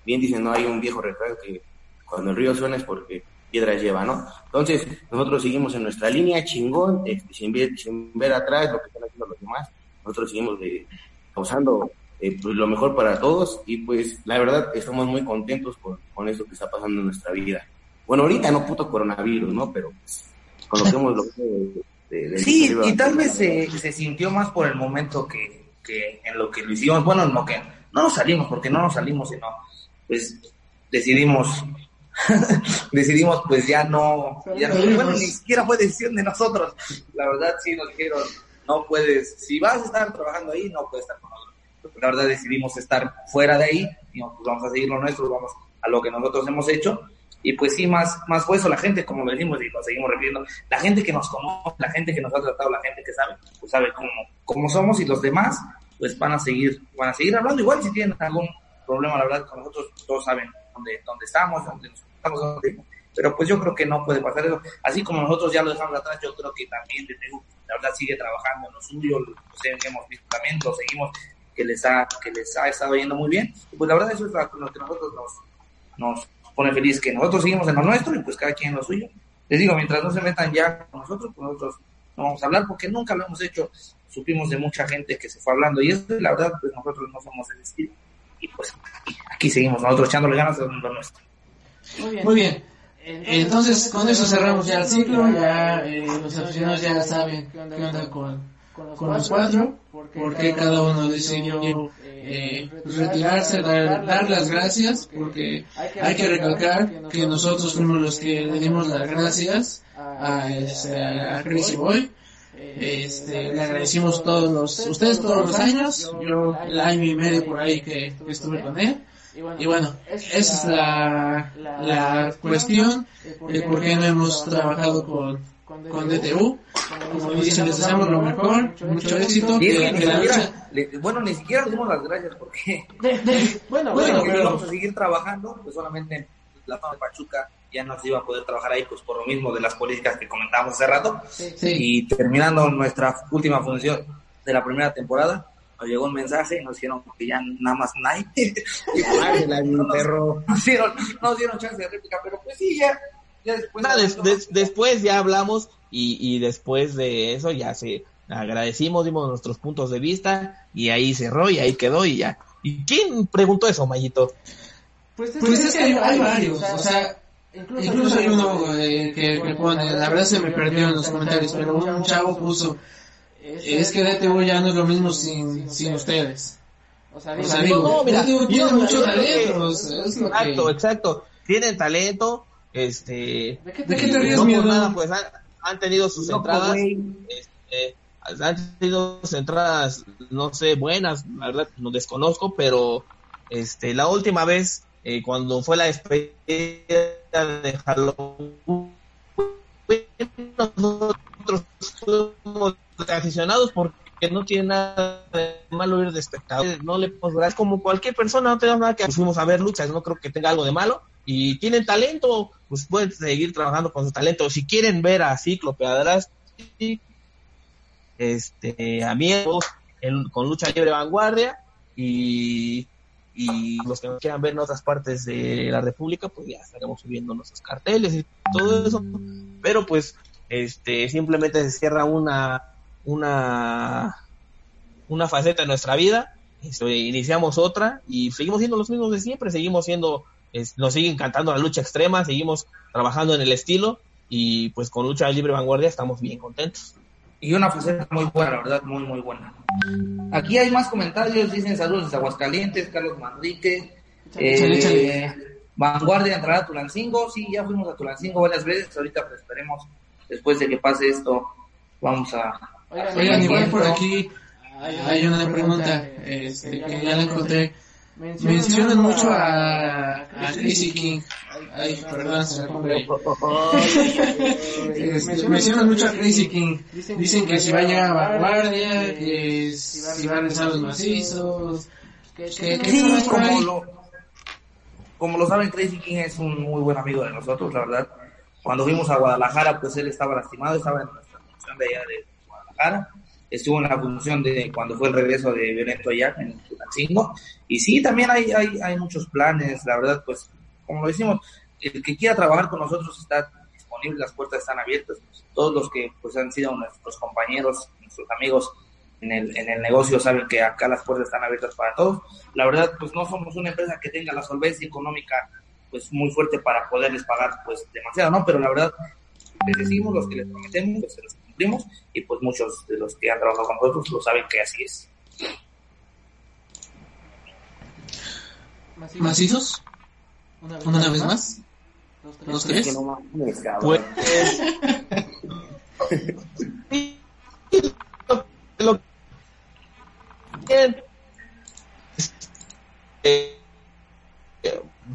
Este, bien dicen, no hay un viejo refrán que cuando el río suena es porque piedras lleva, ¿no? Entonces, nosotros seguimos en nuestra línea chingón, este, sin, ver, sin ver atrás lo que están haciendo los demás. Nosotros seguimos de, causando eh, pues, lo mejor para todos y pues la verdad estamos muy contentos con, con esto que está pasando en nuestra vida. Bueno, ahorita no puto coronavirus, ¿no? Pero pues, conocemos lo que... De, de sí, y tal vez se, se, sintió más por el momento que, que en lo que lo hicimos. Bueno, en lo que no nos salimos, porque no nos salimos, sino pues decidimos decidimos pues ya no, ya no, bueno, ni siquiera fue decisión de nosotros. La verdad sí nos dijeron, no puedes, si vas a estar trabajando ahí, no puedes estar con nosotros. La verdad decidimos estar fuera de ahí, y pues vamos a seguir lo nuestro, vamos a lo que nosotros hemos hecho. Y pues sí, más, más fue eso, la gente, como lo decimos y lo seguimos repitiendo, la gente que nos conoce, la gente que nos ha tratado, la gente que sabe, pues sabe cómo, cómo somos y los demás, pues van a seguir, van a seguir hablando. Igual si tienen algún problema, la verdad, con nosotros, todos saben dónde, dónde estamos, dónde nos estamos, dónde, pero pues yo creo que no puede pasar eso. Así como nosotros ya lo dejamos atrás, yo creo que también la verdad sigue trabajando en lo suyo, que hemos visto también, lo seguimos, que les ha, que les ha estado yendo muy bien. Y pues la verdad eso es lo que nosotros nos, nos pone feliz, que nosotros seguimos en lo nuestro y pues cada quien en lo suyo. Les digo, mientras no se metan ya con nosotros, pues nosotros no vamos a hablar porque nunca lo hemos hecho. Supimos de mucha gente que se fue hablando y eso, la verdad, pues nosotros no somos el estilo. Y pues aquí seguimos nosotros echándole ganas a lo nuestro. Muy bien. Muy bien. Entonces, con eso cerramos ya el ciclo, ya eh, los aficionados ya saben qué onda con, con los cuatro, porque cada uno decidió eh, retirarse, dar, dar, las gracias, porque hay que recalcar que nosotros fuimos los que le dimos las gracias a, este, a Crazy Boy. Este, le agradecimos todos los, ustedes todos los años, yo el año y medio por ahí que estuve con él. Y bueno, esa es la, la cuestión de por qué no hemos trabajado con, con DTU. Como dicen, les deseamos lo mejor, mucho éxito. Que, que la lucha... bueno, ni siquiera dimos las gracias porque, bueno, bueno, pero vamos a seguir trabajando, pues solamente la zona de Pachuca ya no se iba a poder trabajar ahí, pues por lo mismo de las políticas que comentábamos hace rato. Y terminando nuestra última función de la primera temporada, nos llegó un mensaje y nos dijeron que ya nada más nadie. no, perro. Nos, dieron, nos dieron chance de réplica, pero pues sí, ya. ya después, después ya hablamos y, y después de eso ya se agradecimos, dimos nuestros puntos de vista y ahí cerró y ahí quedó y ya. ¿Y quién preguntó eso, Mayito? Pues es, pues es que hay, hay varios, o sea, incluso, incluso hay uno eh, que, que pone, la verdad se me perdió en los comentarios, pero un chavo puso, es que DTU ya no es lo mismo sin, sin ustedes. O sea, digo, no, mira, tienen mucho talento. exacto, exacto. Tienen talento. Este. ¿De qué te, ríes, no por nada, pues han, tenido sus entradas. Este, han tenido sus entradas, no sé, buenas, la verdad, no desconozco, pero este, la última vez, eh, cuando fue la despedida de Halloween, nosotros fuimos aficionados porque no tiene nada de malo ir de espectadores, no le podrás es como cualquier persona, no tenemos nada que fuimos a ver luchas, no creo que tenga algo de malo. Y tienen talento, pues pueden seguir trabajando con su talento. Si quieren ver a Cíclope atrás, este, amigos con lucha libre vanguardia y, y los que quieran ver en otras partes de la República, pues ya estaremos subiendo nuestros carteles y todo eso. Pero pues, este, simplemente se cierra una una, una faceta de nuestra vida, este, iniciamos otra y seguimos siendo los mismos de siempre, seguimos siendo, nos sigue encantando la lucha extrema, seguimos trabajando en el estilo y pues con lucha libre vanguardia estamos bien contentos. Y una faceta muy buena, la verdad, muy, muy buena. Aquí hay más comentarios, dicen saludos desde Aguascalientes, Carlos Manrique. Eh, vanguardia entrará a Tulancingo, sí, ya fuimos a Tulancingo varias veces, ahorita pues esperemos, después de que pase esto, vamos a, Oigan, igual por aquí hay una pregunta este, que ya la encontré. Mencionan mucho a, a King. Ay, perdón, se me Mencionan mucho a Crazy King. Dicen que si va a llegar a vanguardia, que si va a realizar los macizos. Que, sí, como lo, como lo saben, Crazy King es un muy buen amigo de nosotros, la verdad. Cuando fuimos a Guadalajara, pues él estaba lastimado, estaba en nuestra función de allá de Guadalajara. Estuvo en la función de cuando fue el regreso de Violento allá en Tulancingo. Y sí, también hay, hay, hay muchos planes, la verdad, pues, como lo decimos, el que quiera trabajar con nosotros está disponible, las puertas están abiertas. Todos los que pues han sido nuestros compañeros, nuestros amigos en el, en el negocio saben que acá las puertas están abiertas para todos. La verdad, pues no somos una empresa que tenga la solvencia económica pues muy fuerte para poderles pagar pues demasiado, ¿no? Pero la verdad, les decimos los que les prometemos, pues y pues muchos de los que han trabajado con nosotros lo saben que así es. ¿Macizos? ¿Una, vez más? ¿Los tres? Pues... lo eh,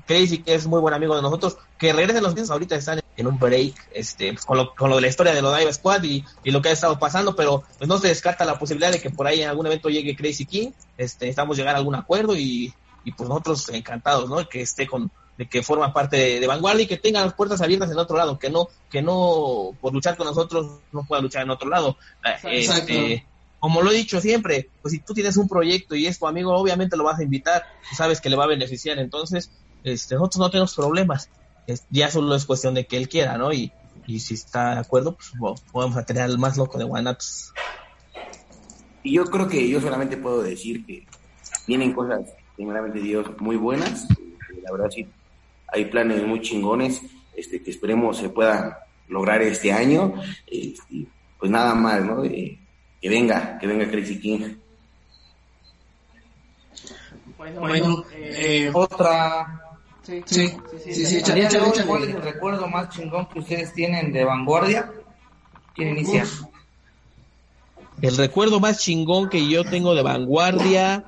Crazy, que es muy buen amigo de nosotros, que regresen los días ahorita están en un break, este, pues, con, lo, con lo de la historia de los Dive Squad y, y, lo que ha estado pasando, pero pues no se descarta la posibilidad de que por ahí en algún evento llegue Crazy King, este, estamos llegar a algún acuerdo y, y pues nosotros encantados, ¿no? Que esté con, de que forma parte de, Vanguardia y que tenga las puertas abiertas en otro lado, que no, que no por luchar con nosotros no pueda luchar en otro lado. Este, como lo he dicho siempre, pues si tú tienes un proyecto y es tu amigo, obviamente lo vas a invitar, sabes que le va a beneficiar, entonces este, nosotros no tenemos problemas, ya solo es cuestión de que él quiera, ¿no? Y, y si está de acuerdo, pues podemos tener al más loco de Guanatos. Y yo creo que yo solamente puedo decir que vienen cosas, primeramente Dios, muy buenas, la verdad sí, hay planes muy chingones, este, que esperemos se puedan lograr este año, este, pues nada más, ¿no? que venga, que venga Crazy King. Bueno, eh, otra. Sí, sí, sí, sí, ¿Cuál es el recuerdo más chingón que ustedes tienen de vanguardia? ¿Quién inicia? El recuerdo más chingón que yo tengo de vanguardia.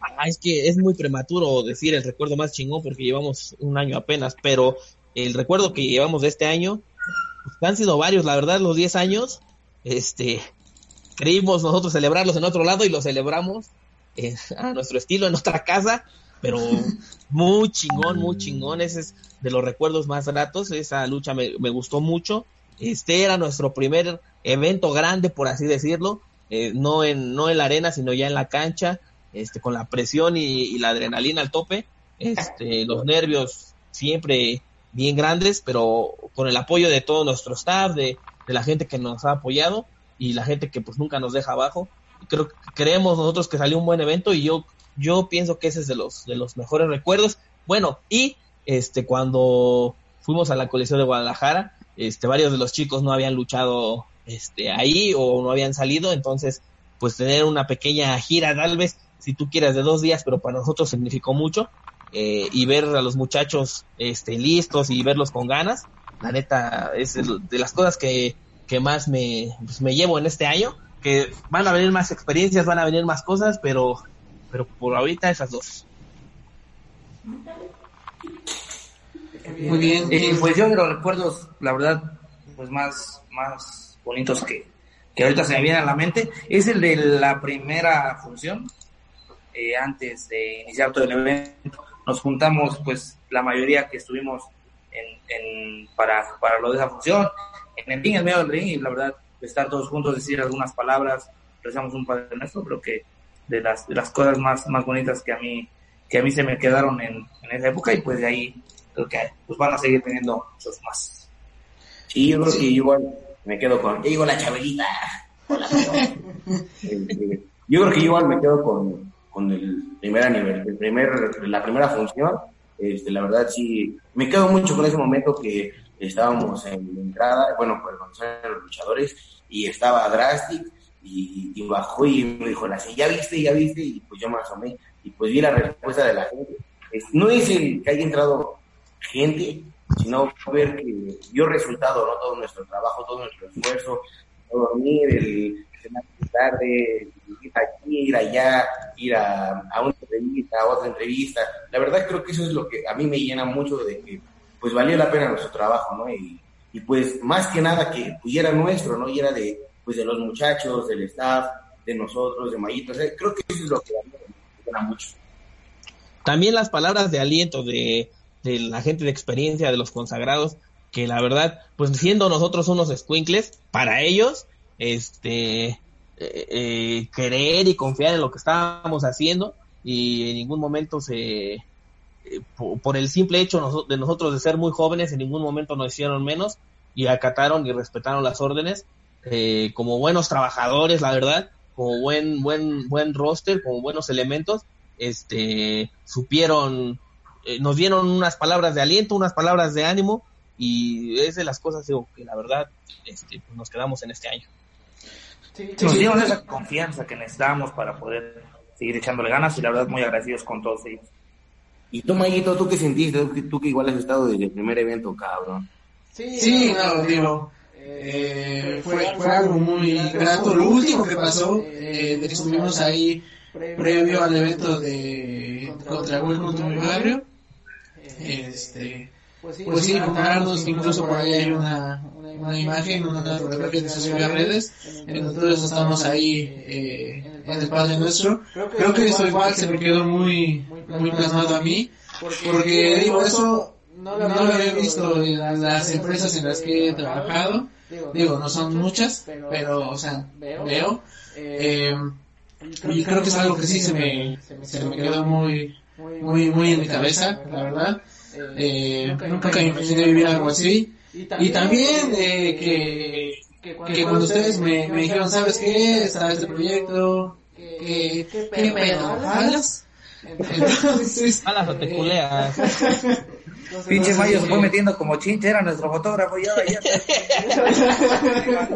Ah, es que es muy prematuro decir el recuerdo más chingón porque llevamos un año apenas, pero el recuerdo que llevamos de este año, pues, han sido varios, la verdad, los 10 años este, creímos nosotros celebrarlos en otro lado y los celebramos a nuestro estilo, en nuestra casa, pero muy chingón, muy chingón, ese es de los recuerdos más gratos, esa lucha me, gustó mucho, este era nuestro primer evento grande, por así decirlo, eh, no, en, no en la arena, sino ya en la cancha, este, con la presión y, la adrenalina al tope, este, los nervios siempre bien grandes, pero con el apoyo de todo nuestro staff, de, de la gente que nos ha apoyado y la gente que pues nunca nos deja abajo. Creo que creemos nosotros que salió un buen evento y yo yo pienso que ese es de los de los mejores recuerdos. Bueno, y este cuando fuimos a la colección de Guadalajara, este varios de los chicos no habían luchado este ahí o no habían salido, entonces pues tener una pequeña gira tal vez si tú quieras de dos días, pero para nosotros significó mucho eh, y ver a los muchachos este listos y verlos con ganas la neta, es de las cosas que, más me, pues, me llevo en este año, que van a venir más experiencias, van a venir más cosas, pero, pero por ahorita esas dos. Muy bien. Eh, pues yo de los recuerdos, la verdad, pues más, más bonitos que, que ahorita se me vienen a la mente, es el de la primera función. Eh, antes de iniciar todo el evento, nos juntamos, pues la mayoría que estuvimos en, para, para lo de esa función, en el ring, en medio del ring, y la verdad, estar todos juntos, decir algunas palabras, rezamos un Padre Nuestro, creo que de las, de las cosas más, más bonitas que a mí, que a mí se me quedaron en, en esa época, y pues de ahí creo que pues van a seguir teniendo muchos más. Sí, yo creo que igual me quedo con, digo la chabelita. yo creo que igual me quedo con, con el primer nivel, el primer, la primera función, este, la verdad sí, me quedo mucho con ese momento que estábamos en la entrada, bueno, pues con los luchadores, y estaba Drastic, y, bajó y me dijo, la ya viste, ya viste, y pues yo me asomé, y pues vi la respuesta de la gente. no dice que haya entrado gente, sino ver que dio resultado, ¿no? Todo nuestro trabajo, todo nuestro esfuerzo, dormir, el tarde, ir aquí, ir allá, ir a, una entrevista, a otra entrevista. La verdad creo que eso es lo que a mí me llena mucho de que pues valió la pena nuestro trabajo, ¿no? Y, y pues más que nada que pudiera nuestro, ¿no? Y era de, pues de los muchachos, del staff, de nosotros, de Mayito. Creo que eso es lo que a mí me llena mucho. También las palabras de aliento de, de la gente de experiencia, de los consagrados, que la verdad, pues siendo nosotros unos squinkles, para ellos, este, eh, eh, y confiar en lo que estábamos haciendo y en ningún momento se, eh, por, el simple hecho de nosotros de ser muy jóvenes, en ningún momento nos hicieron menos y acataron y respetaron las órdenes eh, como buenos trabajadores, la verdad, como buen, buen, buen roster, como buenos elementos, este, supieron, eh, nos dieron unas palabras de aliento, unas palabras de ánimo y es de las cosas digo, que la verdad este, pues nos quedamos en este año. Sí, nos dieron esa confianza que necesitábamos para poder seguir echándole ganas y la verdad muy agradecidos con todos ellos. Y tú, Mayito, ¿tú qué sentiste? Tú que igual has estado desde el primer evento, cabrón. Sí, sí no, digo, eh, fue, fue algo muy grato. Lo último que pasó, eh, estuvimos ahí previo al evento de contra contra mi barrio. Este, pues sí, pues juntarnos, incluso por ahí hay una, una imagen, una fotografía que se subió a redes, entonces estamos ahí eh, en el Padre Nuestro. Creo que eso igual se me quedó muy, muy plasmado a mí, porque digo, eso no lo había visto en las empresas en las que he trabajado, digo, no son muchas, pero, o sea, veo, eh, y creo que es algo que sí se me, se me quedó muy, muy, muy en mi cabeza, la verdad. Eh, nunca me imaginé vivir algo así. Y también eh, que, que cuando ustedes me, me dijeron, ¿sabes qué? Está este proyecto, ¿qué, qué pedo? ¿Jalas? Entonces, ¿Jalas o te culeas? Pinche Mayo se fue metiendo como chinche, era nuestro fotógrafo y ahora ya.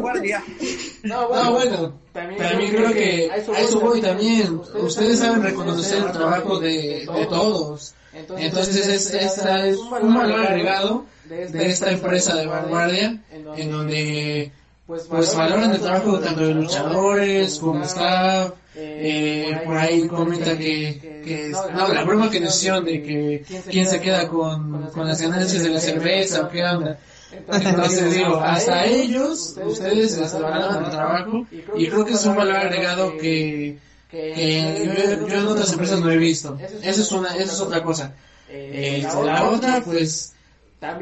No, bueno, no, bueno también, también creo que a eso voy también. Ustedes saben reconocer el trabajo de, de todos. Entonces, es, esta es un valor agregado de esta empresa de vanguardia en donde pues, pues valoran el trabajo tanto de luchadores como staff. Eh, por ahí comenta que, que no, la broma que nos hicieron de que quién se queda con, con las ganancias de la cerveza o qué onda. Entonces digo, hasta ellos, ustedes les valoran el trabajo y creo que es un valor agregado que, que yo, en otras empresas no he visto. Eso es una, eso es otra cosa. Eh, la otra, pues,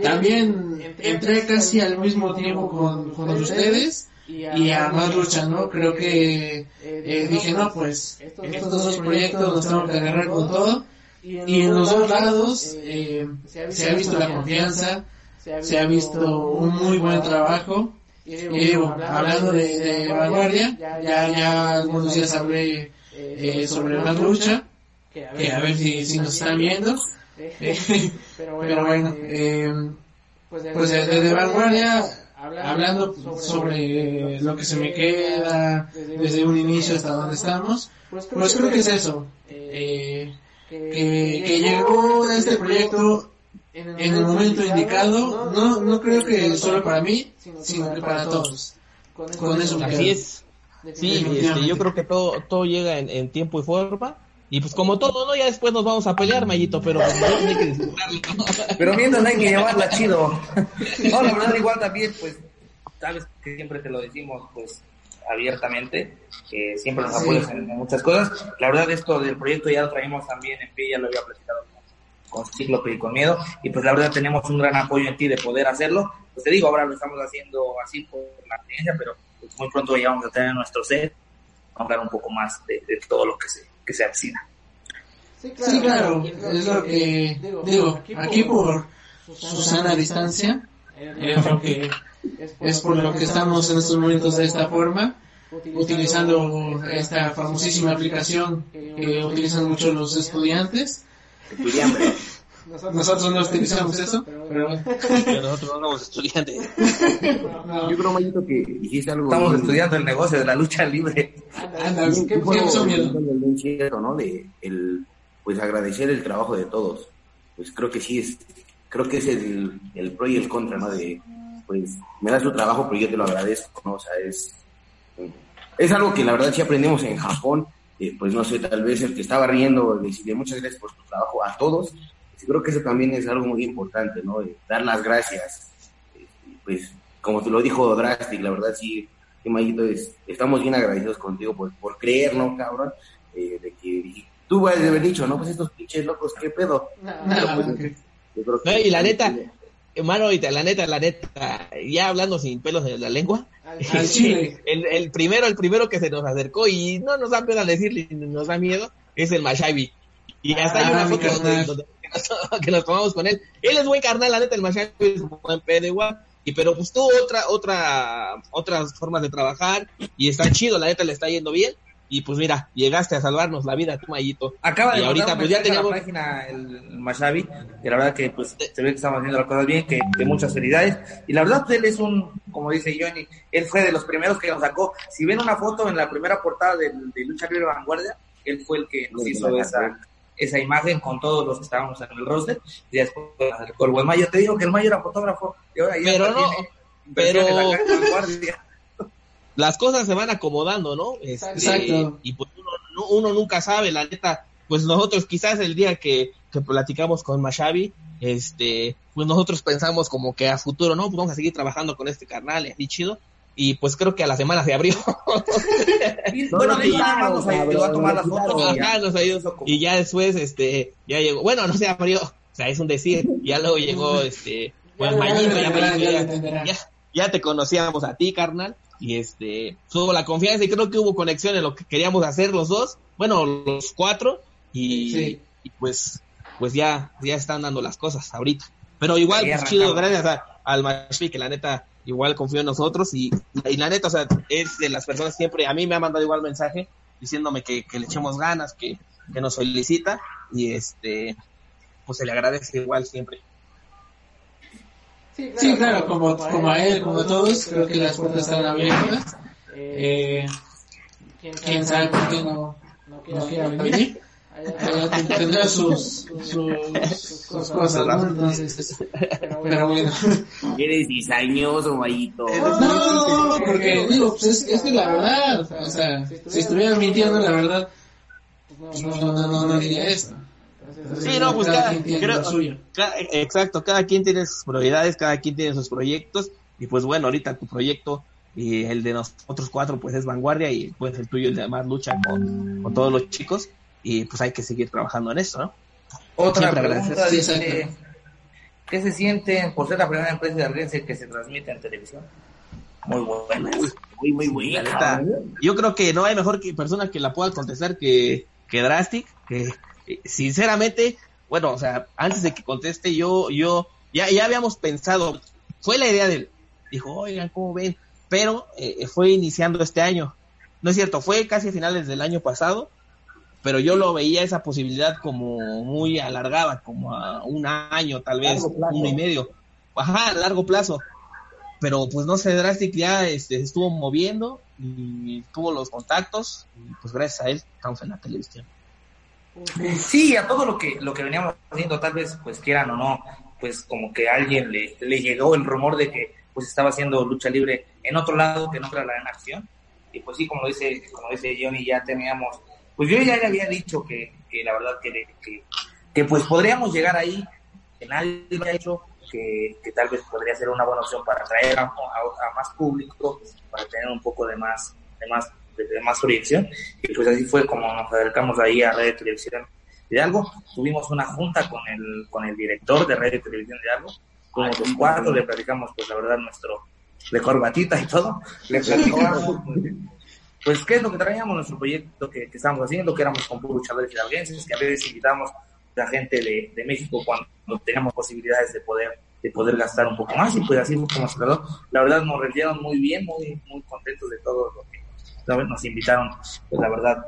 también entré casi al mismo tiempo con, con ustedes y a más lucha, ¿no? Creo que eh, dije, no, pues, estos dos proyectos los tengo que agarrar con todo. Y en los dos lados eh, se ha visto la confianza, se ha visto un muy buen trabajo. Y digo, hablando de, de vanguardia, ya, ya algunos días hablé eh, sobre más lucha, que a ver si, si nos están viendo. pero bueno, eh, pues desde de vanguardia, hablando sobre lo que se me queda desde un inicio hasta donde estamos, pues creo que es eso, eh, que, que llegó este proyecto en el momento indicado, no, no creo que solo para mí, sino que para todos. Con eso me Así es. Sí, este, yo creo que todo, todo llega en, en tiempo y forma y pues como todo, ¿no? Ya después nos vamos a pelear, Mayito, pero pues, no hay que disfrutarlo. Pero mientras hay que llevarla chido. No, la verdad igual también, pues, sabes que siempre te lo decimos, pues, abiertamente, que siempre nos apoyas en, muchas cosas. La verdad esto del proyecto ya lo traemos también en pie, ya lo había platicado con, Cíclope y con Miedo, y pues la verdad tenemos un gran apoyo en ti de poder hacerlo. Pues te digo, ahora lo estamos haciendo así por la experiencia, pero pues, muy pronto ya vamos a tener nuestro set, vamos a hablar un poco más de, de todo lo que se que se avecina. Sí, claro, es lo que digo, aquí por Susana distancia, es lo que es por lo que estamos en estos momentos de esta forma, utilizando esta famosísima aplicación que utilizan muchos los estudiantes. Nosotros no utilizamos eso, pero nosotros no somos estudiantes. Yo creo, Mayito, que dijiste algo. Estamos estudiando el negocio de la lucha libre. Anda, ¿qué, miedo? ¿no? De el, pues agradecer el trabajo de todos. Pues creo que sí es, creo que es el, el pro y el contra, ¿no? De, pues, me das tu trabajo, pero yo te lo agradezco, ¿no? O sea, es, es algo que la verdad sí aprendimos en Japón, eh, pues no sé, tal vez el que estaba riendo, decirle muchas gracias por tu trabajo a todos, creo que eso también es algo muy importante, ¿no? dar las gracias, pues como te lo dijo Drastic, la verdad sí, es, estamos bien agradecidos contigo por, por creer, ¿no, cabrón? Eh, de que tú vas a haber dicho, no, pues estos pinches locos, ¿qué pedo? Pues, y la neta, Hermano, ahorita, la neta, la neta, ya hablando sin pelos de la lengua, el, el, primero, el primero que se nos acercó y no nos da pena decirle, nos da miedo, es el Mashabi. Y hasta hay una ah, foto donde, que nos tomamos con él. Él es buen carnal, la neta, el Mashabi es un buen pedo igual. Y pero pues tuvo otra, otra, otras formas de trabajar y está chido, la neta le está yendo bien. Y pues mira, llegaste a salvarnos la vida, tu Mayito. Acaba de y ahorita pues ya teníamos la página el Mashabi, que la verdad que pues se ve que estamos haciendo las cosas bien, que de muchas felicidades. Y la verdad pues, él es un, como dice Johnny, él fue de los primeros que nos sacó. Si ven una foto en la primera portada de, de Lucha Libre Vanguardia, él fue el que nos hizo esa, esa imagen con todos los que estábamos en el roster. Y después el buen Mayo. Te digo que el Mayo era fotógrafo. Y ahora ya pero no, pero las cosas se van acomodando, ¿no? Este, Exacto. Y pues uno, uno, nunca sabe, la neta, pues nosotros quizás el día que, que platicamos con Mashavi, este, pues nosotros pensamos como que a futuro, no, pues vamos a seguir trabajando con este carnal, así chido, y pues creo que a la semana se abrió. bueno, ya nos ayudó a tomar las fotos. Y ya después, este, ya llegó, bueno, no se abrió, o sea, es un decir, ya luego llegó, este, pues Mayito, ya, ya, ya te conocíamos a ti, carnal, y este tuvo la confianza y creo que hubo conexión en lo que queríamos hacer los dos, bueno, los cuatro y, pues pues ya ya están dando las cosas ahorita. Pero igual pues, chido, gracias al Mashi que la neta igual confió en nosotros y, y, la neta, o sea, es de las personas siempre, a mí me ha mandado igual mensaje diciéndome que, le echemos ganas, que, que nos felicita y este pues se le agradece igual siempre. Sí, claro, como, como a él, como a todos, creo que las puertas están abiertas. Eh, quién sabe por qué no, no quiera venir. Tendrá sus, sus, sus cosas, ¿no? Entonces, pero bueno. ¿Eres cizañoso, Mayito? No, porque digo, pues es, es que la verdad, o sea, si estuviera mintiendo la verdad, pues no, no, no, no, diría esto. Sí, no, pues cada, exacto, cada quien tiene sus prioridades, cada quien tiene sus proyectos y pues bueno, ahorita tu proyecto y el de nosotros cuatro pues es vanguardia y pues el tuyo el de más lucha con, todos los chicos y pues hay que seguir trabajando en eso, ¿no? Otra pregunta dice, ¿qué se siente por ser la primera empresa de que se transmite en televisión? Muy buena, muy, muy buena. Yo creo que no hay mejor que persona que la pueda contestar que, que Drastic, que eh, sinceramente, bueno, o sea, antes de que conteste, yo, yo, ya, ya habíamos pensado, fue la idea de dijo, oigan, ¿cómo ven? Pero eh, fue iniciando este año. No es cierto, fue casi a finales del año pasado, pero yo lo veía esa posibilidad como muy alargada, como a un año, tal vez, uno y medio. Ajá, a largo plazo. Pero pues no sé, Drastic ya este, estuvo moviendo y tuvo los contactos y pues gracias a él estamos en la televisión. Sí, a todo lo que, lo que veníamos haciendo, tal vez, pues quieran o no, pues como que a alguien le, le llegó el rumor de que pues estaba haciendo lucha libre en otro lado que no era la en acción. Y pues sí, como dice, como dice Johnny, ya teníamos, pues yo ya le había dicho que, que la verdad que, que, que, pues podríamos llegar ahí, que nadie lo ha hecho, que, que, tal vez podría ser una buena opción para atraer a, más público, para tener un poco de más, de más de, más proyección. Y pues así fue como nos acercamos ahí a de Televisión de Algo. Tuvimos una junta con el, con el director de de Televisión de Algo. Como los cuatro, le platicamos, pues la verdad, nuestro, de corbatita y todo. Le platicamos, pues, qué es lo que traíamos, nuestro proyecto que, que estábamos haciendo, que éramos con luchadores hidalguenses, que a veces invitamos a gente de, de México cuando teníamos posibilidades de poder de poder gastar un poco más y pues así fue como se quedó. La verdad nos rendieron muy bien, muy, muy contentos de todo lo que nos invitaron, pues la verdad,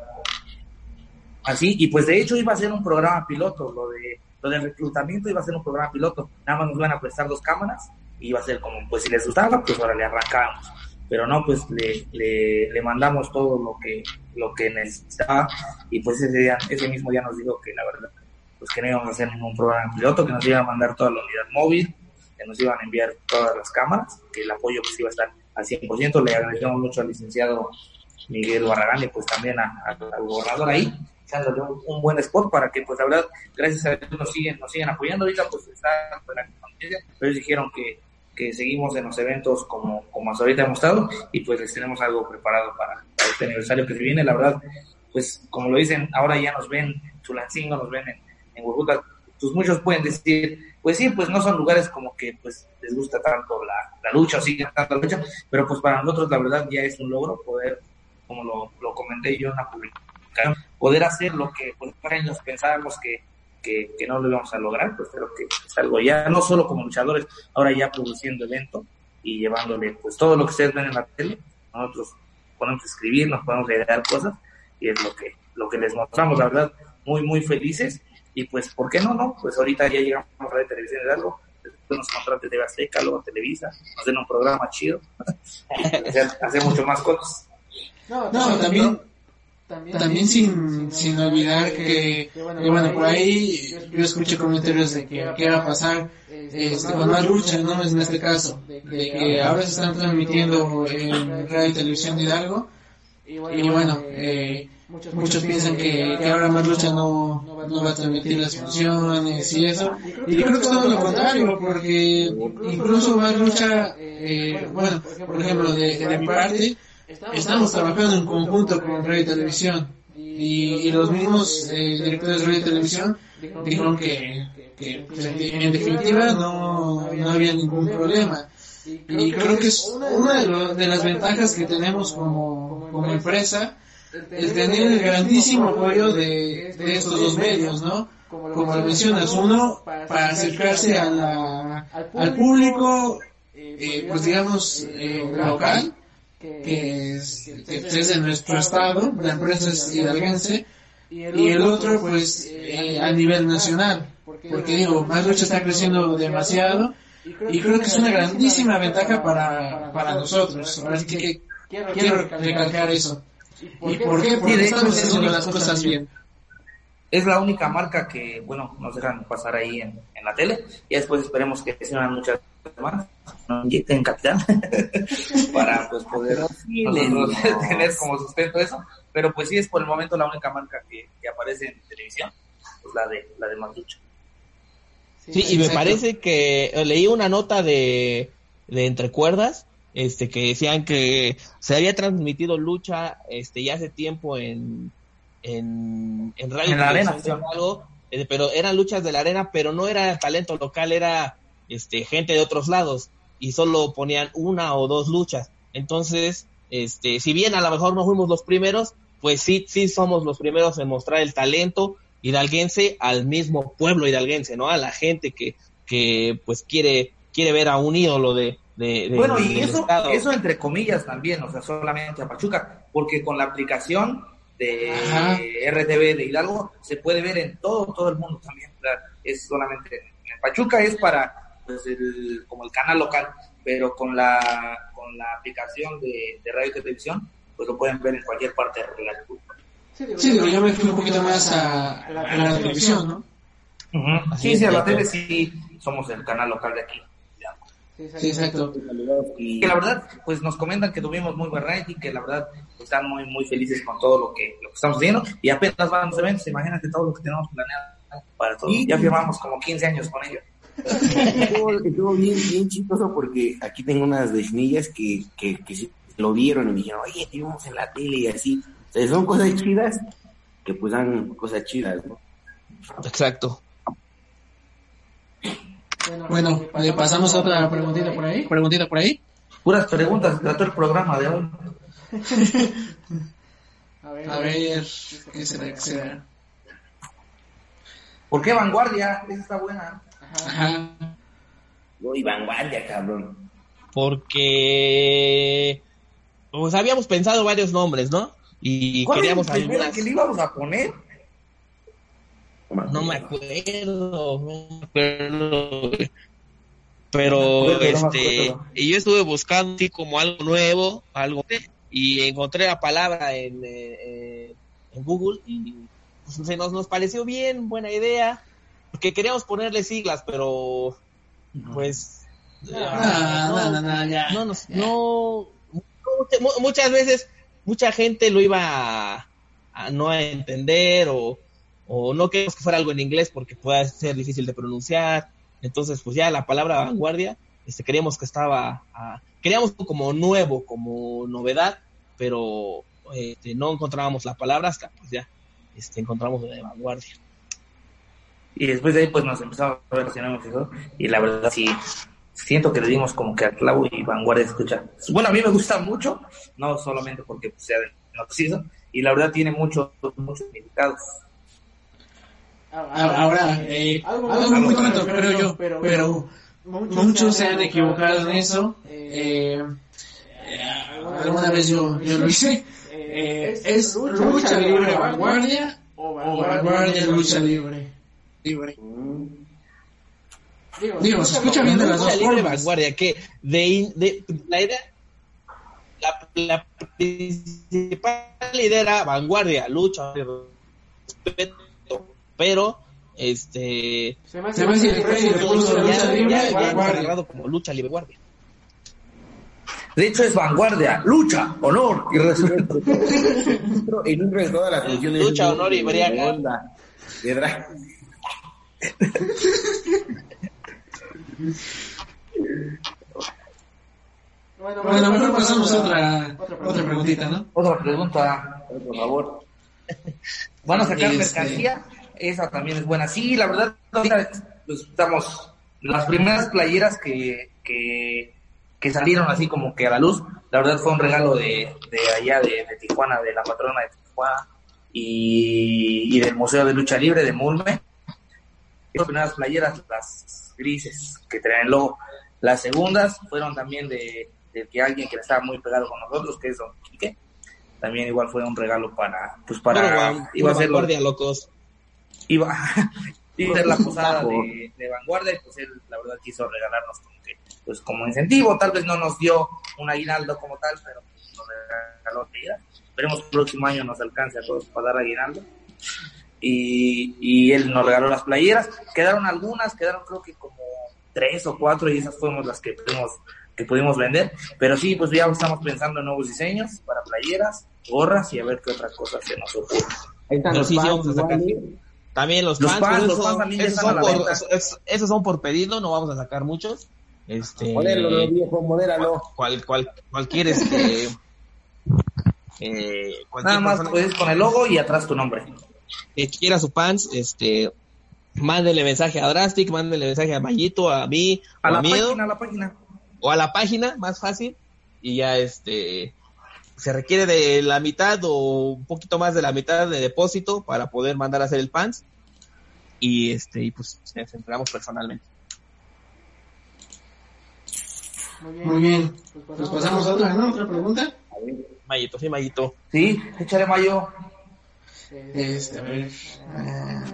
así, y pues de hecho iba a ser un programa piloto, lo de lo del reclutamiento iba a ser un programa piloto, nada más nos iban a prestar dos cámaras, y iba a ser como, pues si les gustaba, pues ahora le arrancábamos, pero no, pues le, le, le, mandamos todo lo que, lo que necesitaba, y pues ese día, ese mismo día nos dijo que la verdad, pues que no íbamos a hacer ningún programa piloto, que nos iban a mandar toda la unidad móvil, que nos iban a enviar todas las cámaras, que el apoyo pues iba a estar al 100%, le agradecemos mucho al licenciado Miguel Barragán y pues también al gobernador ahí, echándole un, buen spot para que pues la verdad, gracias a Dios nos siguen, nos siguen apoyando, ahorita pues está la pero ellos dijeron que, que seguimos en los eventos como, como hasta ahorita hemos estado y pues les tenemos algo preparado para, este aniversario que se viene, la verdad, pues como lo dicen, ahora ya nos ven Chulancingo, nos ven en, en pues muchos pueden decir, pues sí, pues no son lugares como que pues les gusta tanto la, la lucha o siguen tanto la lucha, pero pues para nosotros la verdad ya es un logro poder como lo, lo comenté yo en la publicación, poder hacer lo que por años pensábamos que, que, no lo íbamos a lograr, pues creo que es algo ya, no solo como luchadores, ahora ya produciendo eventos y llevándole pues todo lo que ustedes ven en la tele, nosotros podemos escribir, nos podemos idear cosas y es lo que, lo que les mostramos, la verdad, muy, muy felices y pues, ¿por qué no, no? Pues ahorita ya llegamos a la televisión de algo, después nos contrate de Azteca, luego Televisa, nos den un programa chido, hacer mucho más cosas. No, también, también, sin, sin olvidar que, bueno, por ahí yo escuché comentarios de que qué va a pasar este, con más lucha, ¿no? En este caso, de que ahora se están transmitiendo en radio y televisión de Hidalgo, y bueno, eh, muchos, piensan que, que, ahora más lucha no, no va a transmitir las funciones y eso, y creo que es todo lo contrario, porque incluso más lucha, eh, bueno, por ejemplo, de, de parte, Estamos trabajando en conjunto con Radio y Televisión y, los mismos eh, directores de Radio y Televisión dijeron que, que pues, en definitiva no, no había ningún problema. Y creo que es una de, las ventajas que tenemos como, como empresa el tener el grandísimo apoyo de, de estos dos medios, ¿no? Como lo mencionas, uno para acercarse a la, al público, eh, pues digamos, eh, local, que es, de nuestro estado, la empresa es hidalguense, y el otro pues eh, a nivel nacional, porque digo, Más Lucha está creciendo demasiado y creo que es una grandísima ventaja para, para nosotros, así que quiero recalcar eso. ¿Y por qué? Porque estamos haciendo las cosas bien. Es la única marca que, bueno, nos dejan pasar ahí en, en la tele y después esperemos que se muchas más, inyecten capital para pues poder tener como sustento eso, pero pues sí es por el momento la única marca que, que aparece en televisión, pues la de la de Manducho. Sí, y me parece que leí una nota de, de Entre Cuerdas, este, que decían que se había transmitido lucha, este, ya hace tiempo en, en, en radio. En la arena, eh, pero eran luchas de la arena, pero no era talento local, era este, gente de otros lados y solo ponían una o dos luchas. Entonces, este, si bien a lo mejor no fuimos los primeros, pues sí, sí somos los primeros en mostrar el talento hidalguense al mismo pueblo hidalguense, ¿no? A la gente que, que pues quiere, quiere ver a un ídolo de, de, bueno, y eso, eso entre comillas también, o sea, solamente a Pachuca, porque con la aplicación de RTV de Hidalgo se puede ver en todo, todo el mundo también, es solamente en Pachuca es para pues el, como el canal local, pero con la, con la aplicación de, radio y televisión, pues lo pueden ver en cualquier parte de la República. Sí, yo me fui un poquito más a, la, televisión, ¿no? Sí, sí, a la tele sí somos el canal local de aquí. Sí, exacto. Y que la verdad, pues nos comentan que tuvimos muy buen rating, que la verdad están muy muy felices con todo lo que, lo que estamos haciendo y apenas van los eventos, imagínate todo lo que tenemos planeado para todo. Y ya firmamos como 15 años con ellos estuvo, bien, bien chistoso porque aquí tengo unas vecinillas que, que, que lo vieron y me dijeron, oye, te vimos en la tele y así. O sea, son cosas chidas que pues dan cosas chidas, ¿no? Exacto. Bueno, le pasamos a otra preguntita por ahí. Preguntita por ahí. Puras preguntas, trató el programa de hoy. a ver, a ver ¿qué será? ¿Qué será? ¿Por qué vanguardia? Esa está buena. Ajá. Voy vanguardia, cabrón. Porque pues habíamos pensado varios nombres, ¿no? Y queríamos algunas... que le íbamos a poner? No me acuerdo, pero, este, y yo estuve buscando así como algo nuevo, algo y encontré la palabra en, eh, en Google y pues, se nos, nos pareció bien, buena idea que queríamos ponerle siglas, pero pues no, no, no, no, no, muchas veces mucha gente lo iba a, no a entender o, o no queremos que fuera algo en inglés porque pueda ser difícil de pronunciar. Entonces, pues ya la palabra vanguardia, este, queríamos que estaba, queríamos como nuevo, como novedad, pero este, no encontrábamos la palabra hasta pues ya este, encontramos de vanguardia. Y después de ahí pues nos empezamos a relacionar y la verdad sí, siento que le dimos como que a clavo y vanguardia escucha. Bueno, a mí me gusta mucho, no solamente porque pues, sea de y la verdad tiene muchos, muchos significados. Ahora, eh, algo, muy tonto, creo yo, pero, muchos se han equivocado en eso. Eh, eh, alguna vez yo, yo lo hice. Eh, ¿Es lucha libre vanguardia o vanguardia lucha libre? Libre. Digo, se escucha bien de las dos formas. vanguardia, que de, de, la idea, la, la principal idea era vanguardia, lucha, respeto, pero este se me hace, vanguardia. como lucha libre guardia. De hecho, es vanguardia, lucha, honor y respeto. y nunca de todas las funciones. Lucha, honor y briaga. Bueno, bueno, mejor pasamos a otra, otra preguntita, ¿no? Otra pregunta, por favor. ¿Van a sacar este... mercancía? Esa también es buena. Sí, la verdad, pues, estamos. Las primeras playeras que, que, que, salieron así como que a la luz, la verdad fue un regalo de, de allá de, de Tijuana, de la patrona de Tijuana y, y del Museo de Lucha Libre de Mulme. Las primeras playeras, las grises que traen el logo. Las segundas fueron también de, de que alguien que estaba muy pegado con nosotros, que es Don Quique. También igual fue un regalo para, pues para, iba a ser vanguardia, locos. Iba, iba a ser la posada de, de, vanguardia y pues él la verdad quiso regalarnos como que, pues como incentivo, tal vez no nos dio un aguinaldo como tal, pero nos regaló vida. Esperemos que el próximo año nos alcance a todos para dar aguinaldo. Y, y él nos regaló las playeras. Quedaron algunas, quedaron creo que como tres o cuatro y esas fuimos las que pudimos, que pudimos vender. Pero sí, pues ya estamos pensando en nuevos diseños para playeras, gorras y a ver qué otra cosa se nos ocurre. Ahí están los sí, sí, vamos a sacar. También los, los fans, fans, los fans también esos, son por, es, esos son por pedido, no vamos a sacar muchos. Este, modéralo, viejo, modéralo. Cual, cual, cualquier este, eh, Nada más puedes con el logo y atrás tu nombre. Que quiera su fans, este, mándele mensaje a Drastic, mándele mensaje a Mayito, a mí, a la Miedo, página, a la página. O a la página, más fácil, y ya este se requiere de la mitad o un poquito más de la mitad de depósito para poder mandar a hacer el pants y este y pues nos entregamos personalmente. Muy bien. Muy bien. Pues pasamos a otra, ¿no? Otra pregunta. Mayito, sí, Mayito. Sí, échale Mayo. Este, a ver.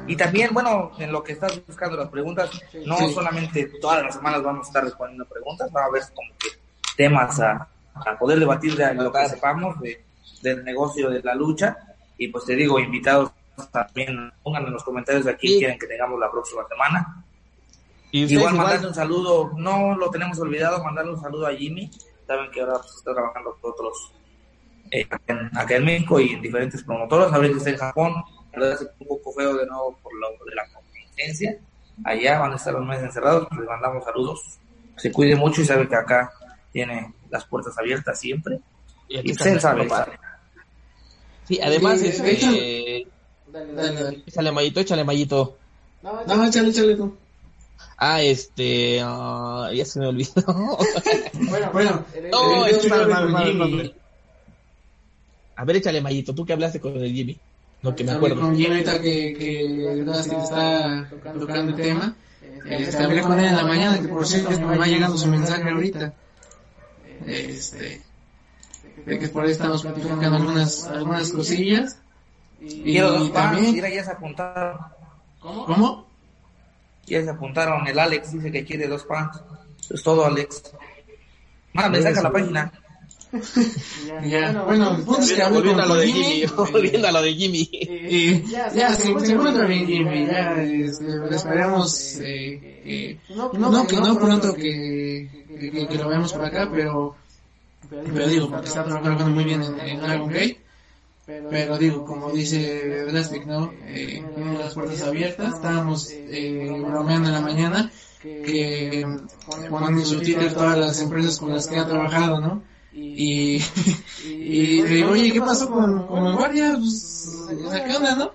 Y también, bueno, en lo que estás buscando las preguntas, no sí. solamente todas las semanas vamos a estar respondiendo preguntas, va a haber como que temas a, a poder debatir de lo que sepamos de, del negocio de la lucha. Y pues te digo, invitados también, pongan en los comentarios de aquí sí. quieren que tengamos la próxima semana. ¿Y igual mandarle un saludo, no lo tenemos olvidado, mandarle un saludo a Jimmy. Saben que ahora pues, está trabajando con otros eh, acá en México y en diferentes promotoras. A veces está en Japón, la verdad es un poco feo de nuevo por lo de la contingencia. Allá van a estar los meses encerrados, les mandamos saludos. Se cuide mucho y sabe que acá tiene las puertas abiertas siempre. Y, y se sabe. Sí, además, sí, este, eh, dale, dale, dale. échale mallito, échale mallito. No, no, échale, échale tú. Ah, este, uh, ya se me olvidó. bueno, bueno, no, es A ver, échale mallito, tú que hablaste con el Jimmy. No, que me acuerdo. Con Jimmy ahorita que, que, que está tocando el tema. Este, hablé con él en la mañana, que por cierto me va llegando su mensaje ahorita. Este, de que por ahí estamos platicando algunas, algunas cosillas. Y, Quiero dos también, mira, ya se apuntaron. ¿Cómo? ¿Cómo? Ya se apuntaron, el Alex dice que quiere dos pants. Es todo, Alex. Mándame, mensaje a la página. Ya, ya, bueno, el punto es que hablé con lo de Jimmy. Volviendo a lo de Jimmy. Ya, ya, se, se encuentra bien Jimmy. Ya, esperemos eh, eh, no, no, que no pronto que, que, que, lo veamos por acá, pero pero digo, porque está trabajando muy bien en, Dragon Gate. Pero digo, como dice Drastic, ¿no? Eh, tiene las puertas abiertas. Estábamos eh, bromeando en la mañana que ponen en su Twitter todas las empresas con las que ha trabajado, ¿no? Y, y, digo, oye, ¿qué pasó con, con guardia? Pues, ¿qué onda, no?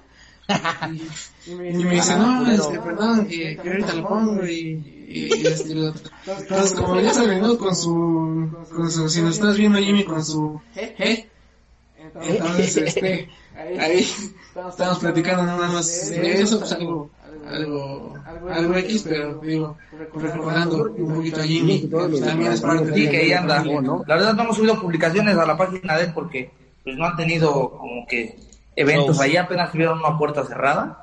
Y, me dice, no, es que perdón, que, que ahorita lo pongo y, y, este, lo, entonces como ya saben, ¿no? Con su, con su, si nos estás viendo Jimmy con su, ¿eh? Entonces, este, ahí estamos platicando nada más de eso, pues algo, algo, algo X, pero digo, recordando un poquito a Jimmy, que también es parte de que ahí anda. La verdad no hemos subido publicaciones a la página de él porque pues no han tenido como que eventos, ahí apenas tuvieron una puerta cerrada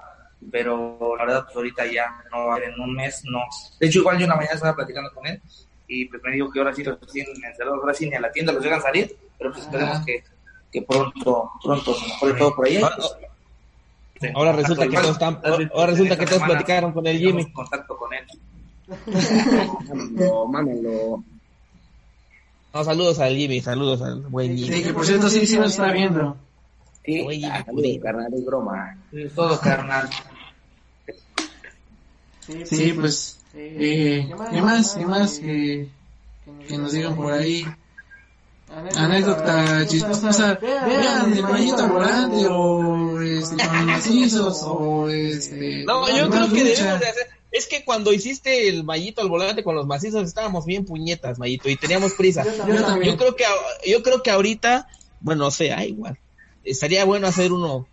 pero la verdad pues ahorita ya no va a haber en un mes, no. De hecho igual yo una mañana estaba platicando con él y pues me dijo que ahora sí los tienen encerrados, ahora sí ni a la tienda los llegan a salir, pero pues esperemos que, que pronto, pronto se mejore todo por ahí. Ahora, resulta que todos están, ahora resulta que todos platicaron con el Jimmy. contacto con él. mámenlo, No, saludos al Jimmy, saludos al buen Jimmy. Sí, que por cierto sí, sí nos está viendo. Sí, Oye, ah, carnal, es broma. Es todo carnal. Sí, pues, eh, ¿qué más? ¿Qué más? Que, que nos digan por ahí. Anécdota chistosa, vean el mallito volante o este, con macizos o este. No, yo creo que debemos de hacer. Es que cuando hiciste el mallito al volante con los macizos estábamos bien puñetas, mallito, y teníamos prisa. Yo, creo que yo creo que ahorita, bueno, no sé, ah, igual. Estaría bueno hacer uno,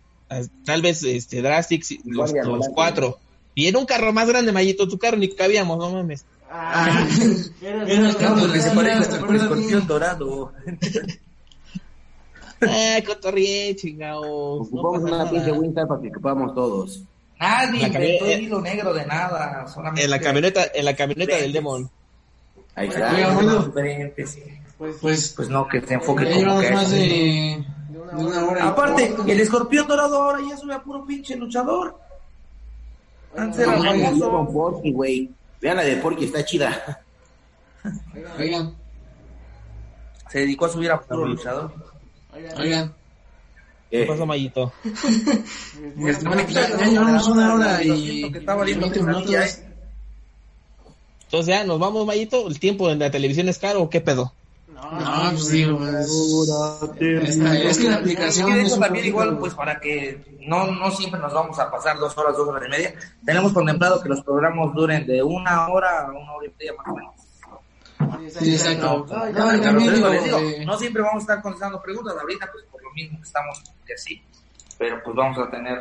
tal vez este Drastic, los, los cuatro y en un carro más grande, Mayito, tu carro ni cabíamos, no mames. Ah, era, el carro que se parece al escorpión dorado. Ay, cotorrié, chingao. Ocupamos una pinche Winter para que ocupamos todos. Nadie inventó el hilo negro de nada. Solamente... En la camioneta, en la camioneta del Demon. Ahí está. Bueno, pues, pues, pues no, que se enfoque como que... Más de, de una hora Aparte, el escorpión dorado ahora ya sube a puro pinche luchador. Antes era güey. Vean la de Porky, está chida. Oigan. Se dedicó a subir a puro luchador. Oigan. ¿Qué pasó, Mayito? ya, llevamos una hora y Entonces ya, nos vamos, Mayito. ¿El tiempo en la televisión es caro o qué pedo? No, pues digo, es, que la aplicación. Es eso también, igual, pues para que no, no siempre nos vamos a pasar dos horas, dos horas y media. Tenemos contemplado que los programas duren de una hora a una hora y media más o menos. Sí, exacto. No, siempre vamos a estar contestando preguntas, ahorita, pues por lo mismo que estamos que sí, pero pues vamos a tener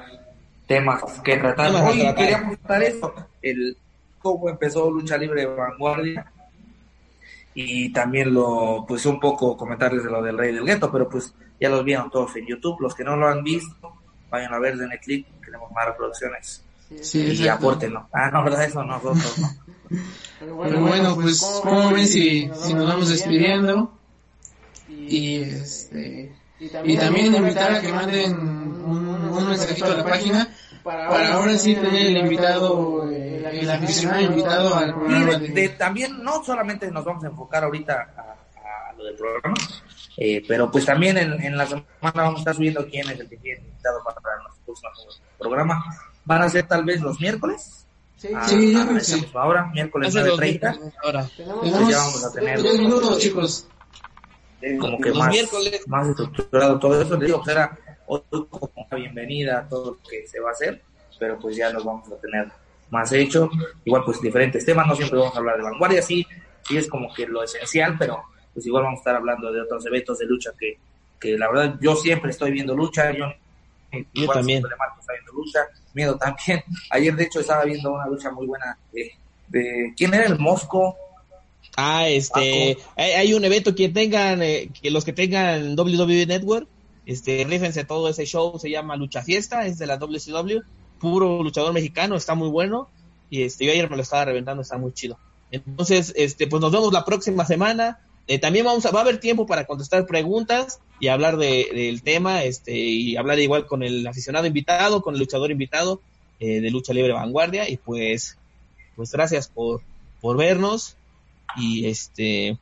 temas que tratar. Hoy queríamos tratar eso, el cómo empezó Lucha Libre Vanguardia y también lo, pues un poco comentarles de lo del Rey del Gueto, pero pues ya los vieron todos en YouTube, los que no lo han visto, vayan a ver, denle click, tenemos más reproducciones. Sí, y aportenlo. Ah, no, verdad, eso nosotros, ¿no? Pero bueno, pues, ¿cómo ven si, si nos vamos despidiendo? Y este y también invitar a que manden un, un mensajito a la página para, ahora sí tener el invitado, el, aficionado invitado al programa. de, también no solamente nos vamos a enfocar ahorita a, lo del programa, eh, pero pues también en, en, la semana vamos a estar subiendo quién es el que tiene invitado para, para nuestro próximo programa. Van a ser tal vez los miércoles. Sí, ah, sí, ya Ahora, miércoles 9.30. Ahora. Pues ya vamos a tener. Dos minutos, chicos. Como que más, más estructurado todo eso. Le digo, pues era hoy como una bienvenida a todo lo que se va a hacer, pero pues ya nos vamos a tener más hecho. Igual pues diferentes temas, no siempre vamos a hablar de vanguardia, sí, sí es como que lo esencial, pero pues igual vamos a estar hablando de otros eventos de lucha que, que la verdad yo siempre estoy viendo lucha, yo, yo también. Está viendo lucha, miedo también. Ayer de hecho estaba viendo una lucha muy buena de, de ¿quién era el Mosco? Ah, este, hay, un evento que tengan, eh, que los que tengan WWE Network, este, rífense todo ese show, se llama Lucha Fiesta, es de la WCW, puro luchador mexicano, está muy bueno. Y este, yo ayer me lo estaba reventando, está muy chido. Entonces, este, pues nos vemos la próxima semana. Eh, también vamos a, va a haber tiempo para contestar preguntas y hablar de, del tema, este, y hablar igual con el aficionado invitado, con el luchador invitado eh, de Lucha Libre Vanguardia. Y pues, pues gracias por, por vernos. Y este,